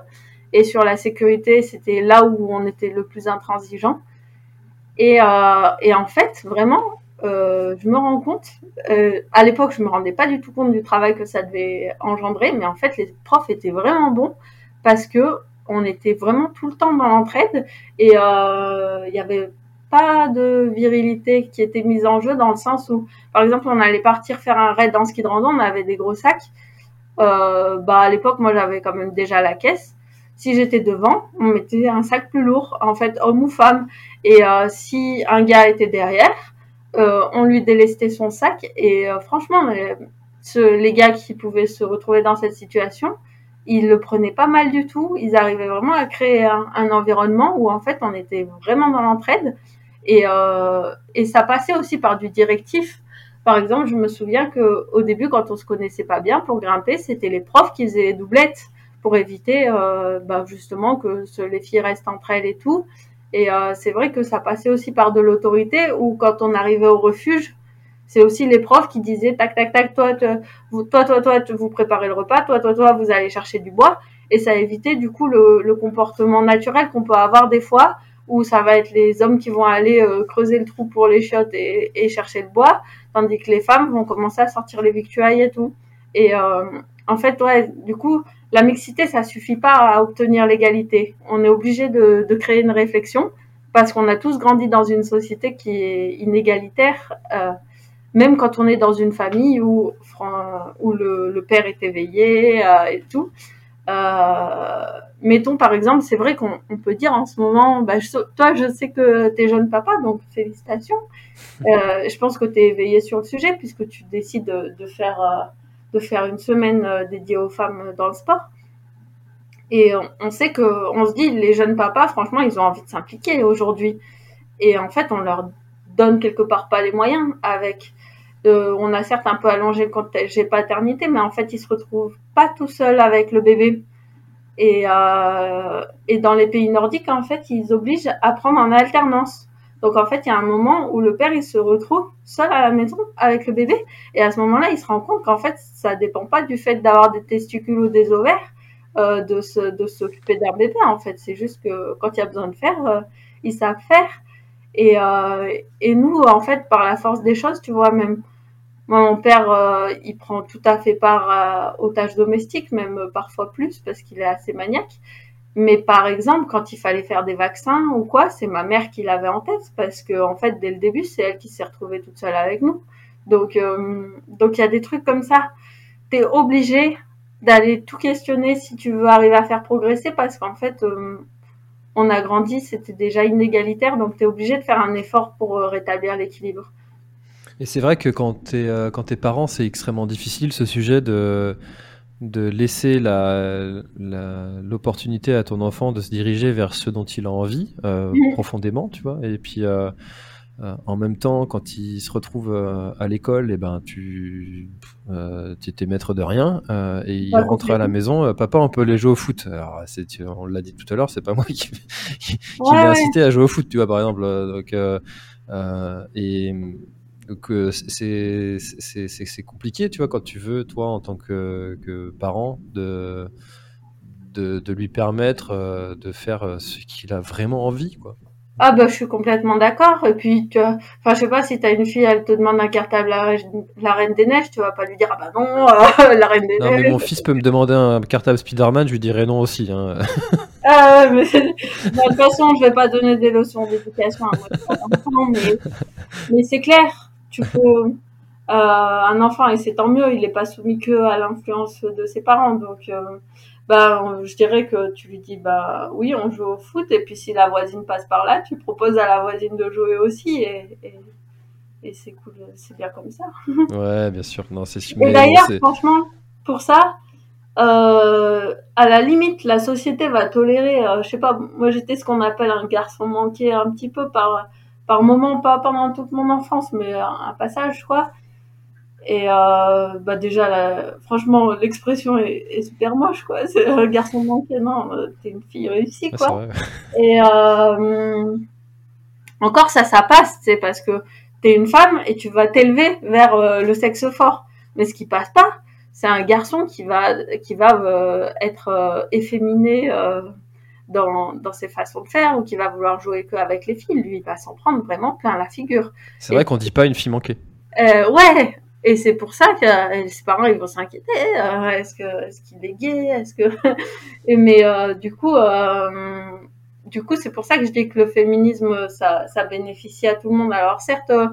Speaker 2: et sur la sécurité. C'était là où on était le plus intransigeant. Et, euh, en fait, vraiment, euh, je me rends compte. Euh, à l'époque, je me rendais pas du tout compte du travail que ça devait engendrer, mais en fait, les profs étaient vraiment bons parce que on était vraiment tout le temps dans l'entraide et il y avait pas de virilité qui était mise en jeu dans le sens où, par exemple, on allait partir faire un raid en ski de on avait des gros sacs. Euh, bah à l'époque, moi, j'avais quand même déjà la caisse. Si j'étais devant, on mettait un sac plus lourd, en fait, homme ou femme. Et euh, si un gars était derrière, euh, on lui délestait son sac. Et franchement, les gars qui pouvaient se retrouver dans cette situation, ils le prenaient pas mal du tout. Ils arrivaient vraiment à créer un, un environnement où en fait on était vraiment dans l'entraide et, euh, et ça passait aussi par du directif Par exemple, je me souviens que au début, quand on se connaissait pas bien, pour grimper, c'était les profs qui faisaient les doublettes pour éviter euh, bah, justement que les filles restent entre elles et tout. Et euh, c'est vrai que ça passait aussi par de l'autorité, ou quand on arrivait au refuge, c'est aussi les profs qui disaient tac tac tac, toi, toi, toi, toi, toi, vous préparez le repas, toi, toi, toi, vous allez chercher du bois. Et ça évitait du coup le, le comportement naturel qu'on peut avoir des fois, où ça va être les hommes qui vont aller euh, creuser le trou pour les chiottes et, et, chercher le bois, tandis que les femmes vont commencer à sortir les victuailles et tout. Et euh, en fait, ouais, du coup, la mixité, ça suffit pas à obtenir l'égalité. On est obligé de, de, créer une réflexion parce qu'on a tous grandi dans une société qui est inégalitaire, euh, même quand on est dans une famille où, où le, le père est éveillé euh, et tout. Euh, mettons par exemple, c'est vrai qu'on peut dire en ce moment, bah, toi je sais que tu es jeune papa, donc félicitations. Euh, je pense que tu es éveillé sur le sujet puisque tu décides de, de faire, euh, de faire une semaine euh, dédiée aux femmes dans le sport. Et on, on sait que, on se dit, les jeunes papas, franchement, ils ont envie de s'impliquer aujourd'hui. Et en fait, on leur donne quelque part pas les moyens avec. Euh, on a certes un peu allongé le congé paternité, mais en fait, ils se retrouvent pas tout seuls avec le bébé. Et, euh, et dans les pays nordiques, en fait, ils obligent à prendre en alternance. Donc, en fait, il y a un moment où le père, il se retrouve seul à la maison avec le bébé. Et à ce moment-là, il se rend compte qu'en fait, ça dépend pas du fait d'avoir des testicules ou des ovaires, euh, de, se, de s'occuper d'un bébé. En fait, c'est juste que quand il y a besoin de faire, euh, ils savent faire. Et, euh, et nous, en fait, par la force des choses, tu vois, même moi, mon père, euh, il prend tout à fait part euh, aux tâches domestiques, même parfois plus, parce qu'il est assez maniaque. Mais par exemple, quand il fallait faire des vaccins ou quoi, c'est ma mère qui l'avait en tête, parce que en fait, dès le début, c'est elle qui s'est retrouvée toute seule avec nous. Donc, euh, donc il y a des trucs comme ça. T'es obligé d'aller tout questionner si tu veux arriver à faire progresser, parce qu'en fait, euh, on a grandi, c'était déjà inégalitaire, donc t'es obligé de faire un effort pour rétablir l'équilibre.
Speaker 1: Et c'est vrai que quand t'es euh, quand t'es parent, c'est extrêmement difficile ce sujet de de laisser la l'opportunité à ton enfant de se diriger vers ce dont il a envie euh, profondément, tu vois. Et puis euh, euh, en même temps, quand il se retrouve euh, à l'école, et ben tu euh, étais maître de rien euh, et il
Speaker 2: Ouais,
Speaker 1: rentre à la maison. euh, Papa, on peut aller jouer au foot. Alors c'est tu- on l'a dit tout à l'heure, c'est pas moi qui qui, qui
Speaker 2: Ouais,
Speaker 1: l'ai
Speaker 2: ouais.
Speaker 1: incité à jouer au foot, tu vois par exemple. Donc euh, euh, et donc euh, c'est compliqué, tu vois, quand tu veux toi en tant que que parent de de, de lui permettre euh, de faire euh, ce qu'il a vraiment envie, quoi.
Speaker 2: Ah bah je suis complètement d'accord. Et puis tu vois, enfin je sais pas si t'as une fille, elle te demande un cartable la, Reine- la Reine des Neiges, tu vas pas lui dire ah bah non euh, la Reine des
Speaker 1: Non, mais
Speaker 2: Neiges.
Speaker 1: mon fils peut me demander un cartable Spider-Man, je lui dirais non aussi. Hein.
Speaker 2: Ah, mais de toute façon je vais pas donner des leçons d'éducation à mon enfant, mais mais c'est clair, tu peux euh, un enfant et c'est tant mieux, il est pas soumis que à l'influence de ses parents, donc euh, bah je dirais que tu lui dis bah oui on joue au foot et puis si la voisine passe par là, tu proposes à la voisine de jouer aussi et, et et c'est cool, c'est bien comme ça.
Speaker 1: Ouais, bien sûr. Non, c'est
Speaker 2: Et d'ailleurs, franchement, pour ça, euh, à la limite, la société va tolérer, euh, je sais pas, moi j'étais ce qu'on appelle un garçon manqué un petit peu par, par moment, pas pendant toute mon enfance, mais un, passage, quoi. Et euh, bah déjà, franchement, l'expression est, est super moche, quoi. C'est un garçon manqué, non, euh, t'es une fille réussie, quoi. Et euh, encore ça, ça passe, c'est parce que t'es une femme et tu vas t'élever vers euh, le sexe fort. Mais ce qui passe pas, c'est un garçon qui va qui va euh, être efféminé euh, dans dans ses façons de faire ou qui va vouloir jouer que avec les filles. Lui, il va s'en prendre vraiment plein la figure.
Speaker 1: C'est vrai qu'on dit pas une fille manquée.
Speaker 2: Euh, ouais. Et c'est pour ça que euh, ses parents ils vont s'inquiéter. euh, est-ce que est-ce qu'il est gay Est-ce que mais euh, du coup euh, du coup c'est pour ça que je dis que le féminisme ça ça bénéficie à tout le monde. Alors certes euh,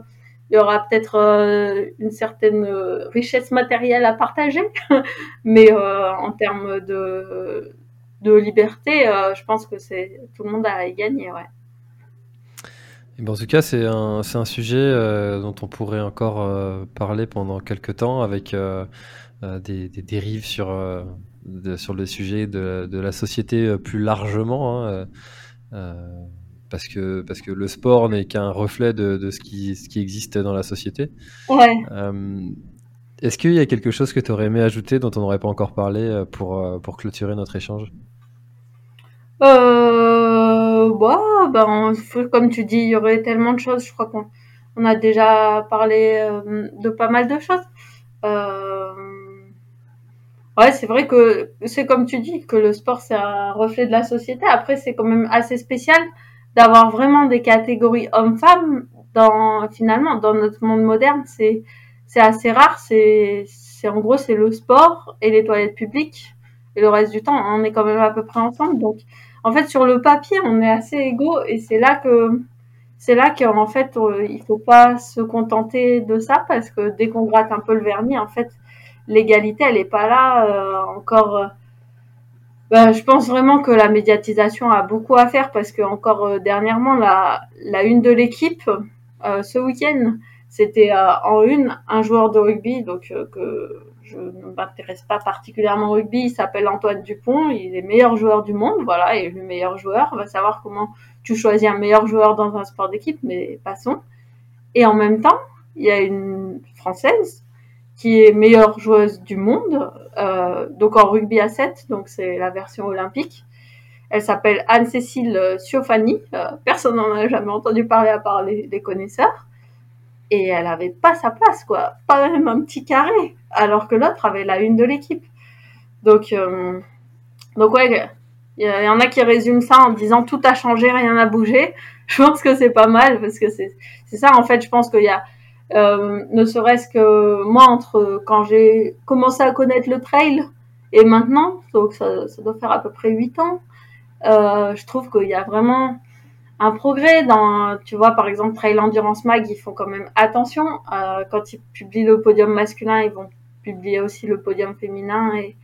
Speaker 2: il y aura peut-être euh, une certaine richesse matérielle à partager, mais euh, en termes de de liberté, euh, je pense que c'est tout le monde a à y gagner. Ouais.
Speaker 1: Et ben, en tout cas, c'est un, c'est un sujet euh, dont on pourrait encore euh, parler pendant quelques temps avec euh, des, des dérives sur, de- sur le sujet de, de la société plus largement. hein, parce que parce que le sport n'est qu'un reflet de, de, ce qui ce qui existe dans la société.
Speaker 2: Ouais.
Speaker 1: Est-ce qu'il y a quelque chose que tu aurais aimé ajouter dont on n'aurait pas encore parlé pour pour clôturer notre échange?
Speaker 2: Euh, bah, ben, comme tu dis, il y aurait tellement de choses. Je crois qu'on on a déjà parlé euh, de pas mal de choses. Euh, ouais, c'est vrai que c'est comme tu dis que le sport c'est un reflet de la société. Après, c'est quand même assez spécial d'avoir vraiment des catégories hommes-femmes dans finalement dans notre monde moderne. C'est c'est assez rare. C'est c'est en gros c'est le sport et les toilettes publiques et le reste du temps on est quand même à peu près ensemble. Donc en fait sur le papier on est assez égaux et c'est là que c'est là qu'en fait, euh, il faut pas se contenter de ça parce que dès qu'on gratte un peu le vernis, en fait, l'égalité, elle est pas là euh, encore. Euh, ben, je pense vraiment que la médiatisation a beaucoup à faire parce que encore dernièrement, la, la une de l'équipe ce week-end, c'était en une un joueur de rugby, donc que je ne m'intéresse pas particulièrement au rugby. Il s'appelle Antoine Dupont, il est meilleur joueur du monde, voilà, et le meilleur joueur. On va savoir comment tu choisis un meilleur joueur dans un sport d'équipe, mais passons. Et en même temps, il y a une Française qui est meilleure joueuse du monde, euh, donc en rugby à 7, donc c'est la version olympique. Elle s'appelle Anne-Cécile Siofani. Euh, personne n'en a jamais entendu parler à part les, connaisseurs. Et elle avait pas sa place, quoi. Pas même un petit carré. Alors que l'autre avait la une de l'équipe. Donc, euh, donc ouais, il y, en a qui résument ça en disant tout a changé, rien n'a bougé. Je pense que c'est pas mal parce que c'est ça en fait. Je pense qu'il y a euh, ne serait-ce que moi entre quand j'ai commencé à connaître le trail et maintenant, donc ça, doit faire à peu près huit ans. Euh, je trouve qu'il y a vraiment un progrès dans, tu vois, par exemple, Trail Endurance Mag, ils font quand même attention. Euh, quand ils publient le podium masculin, ils vont publier aussi le podium féminin et,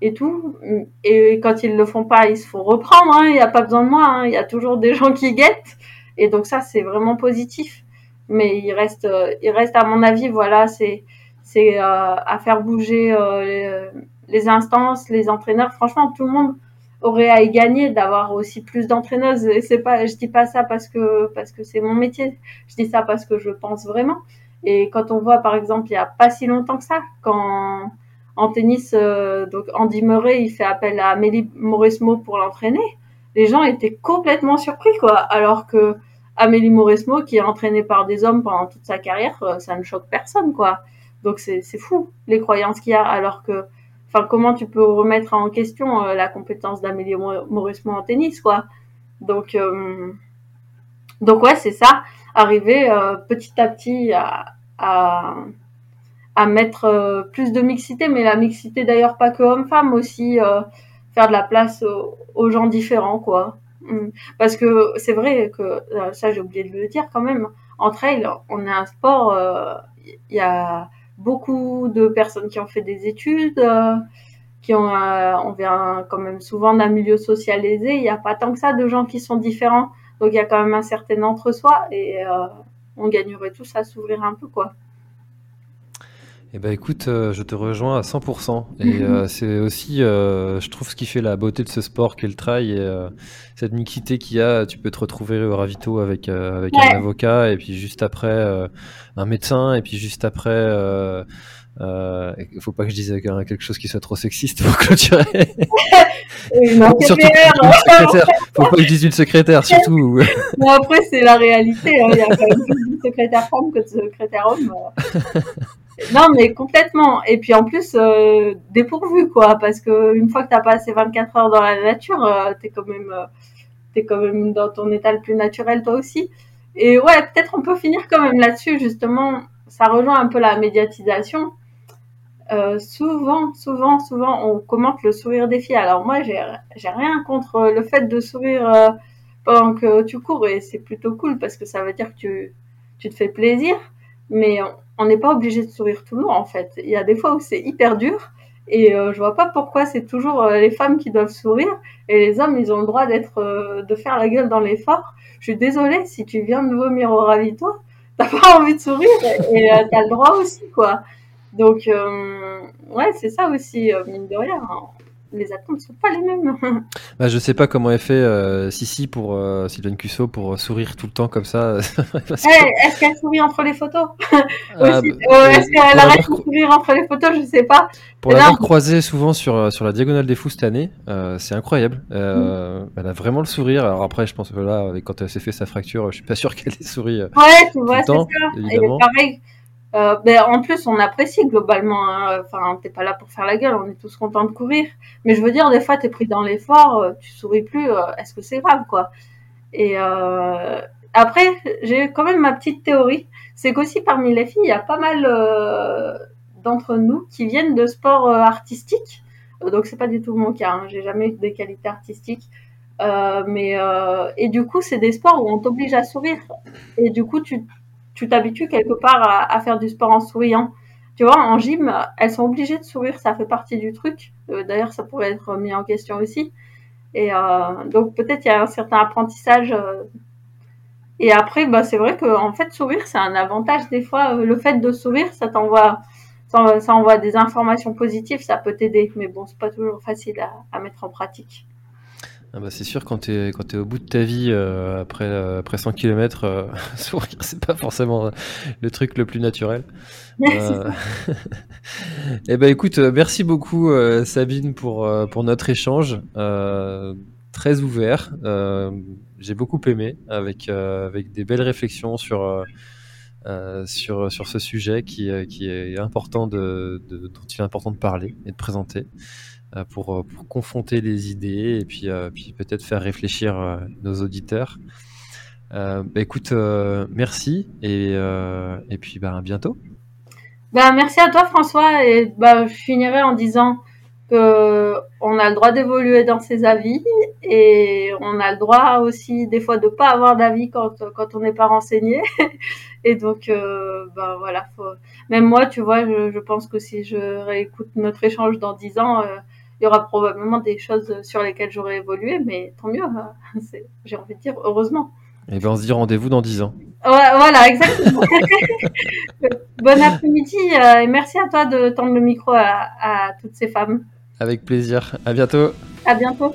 Speaker 2: et tout. Et quand ils le font pas, ils se font reprendre. Hein. Il n'y a pas besoin de moi. Hein. Il y a toujours des gens qui guettent. Et donc ça, c'est vraiment positif. Mais il reste, euh, il reste à mon avis, voilà, c'est, c'est euh, à faire bouger euh, les, instances, les entraîneurs. Franchement, tout le monde aurait à y gagner d'avoir aussi plus d'entraîneuses. Et c'est pas, je dis pas ça parce que parce que c'est mon métier. Je dis ça parce que je pense vraiment. Et quand on voit, par exemple, il y a pas si longtemps que ça, quand en tennis, euh, donc Andy Murray, il fait appel à Amélie Mauresmo pour l'entraîner. Les gens étaient complètement surpris, quoi. Alors que Amélie Mauresmo, qui est entraînée par des hommes pendant toute sa carrière, euh, ça ne choque personne, quoi. Donc c'est fou les croyances qu'il y a. Alors que, enfin, comment tu peux remettre en question euh, la compétence d'Amélie Mauresmo en tennis, quoi. Donc, donc ouais, c'est ça. Arriver petit à petit à, à mettre euh, plus de mixité, mais la mixité d'ailleurs pas que homme-femme aussi, euh, faire de la place aux, gens différents, quoi. Mm. Parce que c'est vrai que, euh, ça j'ai oublié de le dire quand même, en trail, on est un sport, il y a beaucoup de personnes qui ont fait des études, qui ont, on vient quand même souvent d'un milieu socialisé, il n'y a pas tant que ça de gens qui sont différents, donc il y a quand même un certain entre-soi et on gagnerait tous à s'ouvrir un peu, quoi.
Speaker 1: Eh ben écoute, euh, je te rejoins à 100%. Et euh, c'est aussi, euh, je trouve, ce qui fait la beauté de ce sport qu'est le trail et cette mixité qu'il y a. Tu peux te retrouver au ravito avec, avec un avocat et puis juste après un médecin et puis juste après... Il faut pas que je dise quelque chose qui soit trop sexiste pour clôturer. surtout une secrétaire. Faut pas que je dise une secrétaire, surtout.
Speaker 2: bon, après, c'est la réalité. Hein. Il y a quand même plus de secrétaire femme que de secrétaire homme. Non, mais complètement. Et puis en plus, euh, dépourvu, quoi, parce que une fois que t'as passé 24 heures dans la nature, euh, quand même, euh, quand même dans ton état le plus naturel, toi aussi. Et ouais, peut-être on peut finir quand même là-dessus, justement. Ça rejoint un peu la médiatisation. Euh, souvent, souvent, souvent, on commente le sourire des filles. Alors moi, j'ai, rien contre le fait de sourire euh, pendant que tu cours et c'est plutôt cool parce que ça veut dire que tu, tu te fais plaisir. Mais n'est pas obligé de sourire tout le long en fait. Il y a des fois où c'est hyper dur et euh, je vois pas pourquoi c'est toujours euh, les femmes qui doivent sourire et les hommes ils ont le droit d'être euh, de faire la gueule dans l'effort. Je suis désolée si tu viens de vomir au ravito, t'as pas envie de sourire et t'as le droit aussi quoi. Donc ouais c'est ça aussi mine de rien. Les attentes sont pas les mêmes.
Speaker 1: bah, je sais pas comment est fait euh, Sissi pour euh, Sylvain Cusso pour sourire tout le temps comme ça.
Speaker 2: Eh, est-ce qu'elle sourit entre les photos? Ah, bah, Est-ce qu'elle arrête de sourire entre les photos? Je sais pas.
Speaker 1: Pour l'avoir croisée souvent sur, sur la diagonale des fous cette année, euh, c'est incroyable. Mm. Elle a vraiment le sourire. Alors après, je pense que là, quand elle s'est fait sa fracture, je suis pas sûr qu'elle ait souri.
Speaker 2: ouais, tu vois, c'est ça. Évidemment. Et pareil euh, ben, en plus, on apprécie globalement. Hein. Enfin, t'es pas là pour faire la gueule, on est tous contents de courir. Mais je veux dire, des fois, t'es pris dans l'effort, euh, tu souris plus. Euh, est-ce que c'est grave, quoi? Et après, j'ai quand même ma petite théorie. C'est qu'aussi parmi les filles, il y a pas mal d'entre nous qui viennent de sports artistiques. donc c'est pas du tout mon cas. Hein. J'ai jamais eu des qualités artistiques. mais et du coup, c'est des sports où on t'oblige à sourire. Et du coup, tu tu t'habitues quelque part à, faire du sport en souriant. Tu vois, en gym, elles sont obligées de sourire, ça fait partie du truc. Euh, d'ailleurs, ça pourrait être mis en question aussi. Et euh, donc peut-être il y a un certain apprentissage. Euh. et après, bah, c'est vrai qu'en en fait, sourire, c'est un avantage. Des fois, le fait de sourire, ça t'envoie, ça, envoie des informations positives, ça peut t'aider. Mais bon, c'est pas toujours facile à mettre en pratique.
Speaker 1: Ah bah c'est sûr, quand tu es, es, au bout de ta vie, euh, après, euh, après 100 km, euh, sourire, c'est pas forcément le truc le plus naturel. Euh... eh ben écoute, merci beaucoup Sabine pour, pour notre échange. très ouvert. J'ai beaucoup aimé, avec, avec des belles réflexions sur, sur, sur ce sujet qui, qui est important de, de, dont il est important de parler et de présenter. Euh, pour, euh, pour, confronter les idées et puis, euh, puis peut-être faire réfléchir nos auditeurs. Bah, écoute, merci et, et puis bah, à bientôt.
Speaker 2: Bah, merci à toi François et bah, je finirai en disant que on a le droit d'évoluer dans ses avis et on a le droit aussi des fois de pas avoir d'avis quand, quand on n'est pas renseigné et donc bah voilà même moi tu vois je, je, pense que si je réécoute notre échange dans dix ans il y aura probablement des choses sur lesquelles j'aurai évolué, mais tant mieux. Hein. J'ai envie de dire heureusement.
Speaker 1: Et bien on se dit rendez-vous dans 10 ans.
Speaker 2: voilà, exactement. bon après-midi euh, et merci à toi de tendre le micro à, à toutes ces femmes.
Speaker 1: Avec plaisir. À bientôt.
Speaker 2: À bientôt.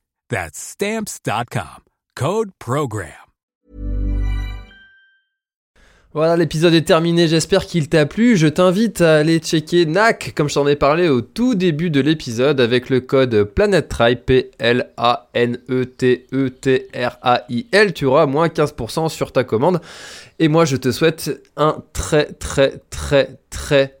Speaker 1: That's Stamps.com. Code PROGRAM. Voilà, l'épisode est terminé, j'espère qu'il t'a plu. Je t'invite à aller checker NAC, comme je t'en ai parlé au tout début de l'épisode, avec le code PlanetTrail, P-L-A-N-E-T-E-T-R-A-I-L. Tu auras moins 15% sur ta commande. Et moi, je te souhaite un très, très, très, très,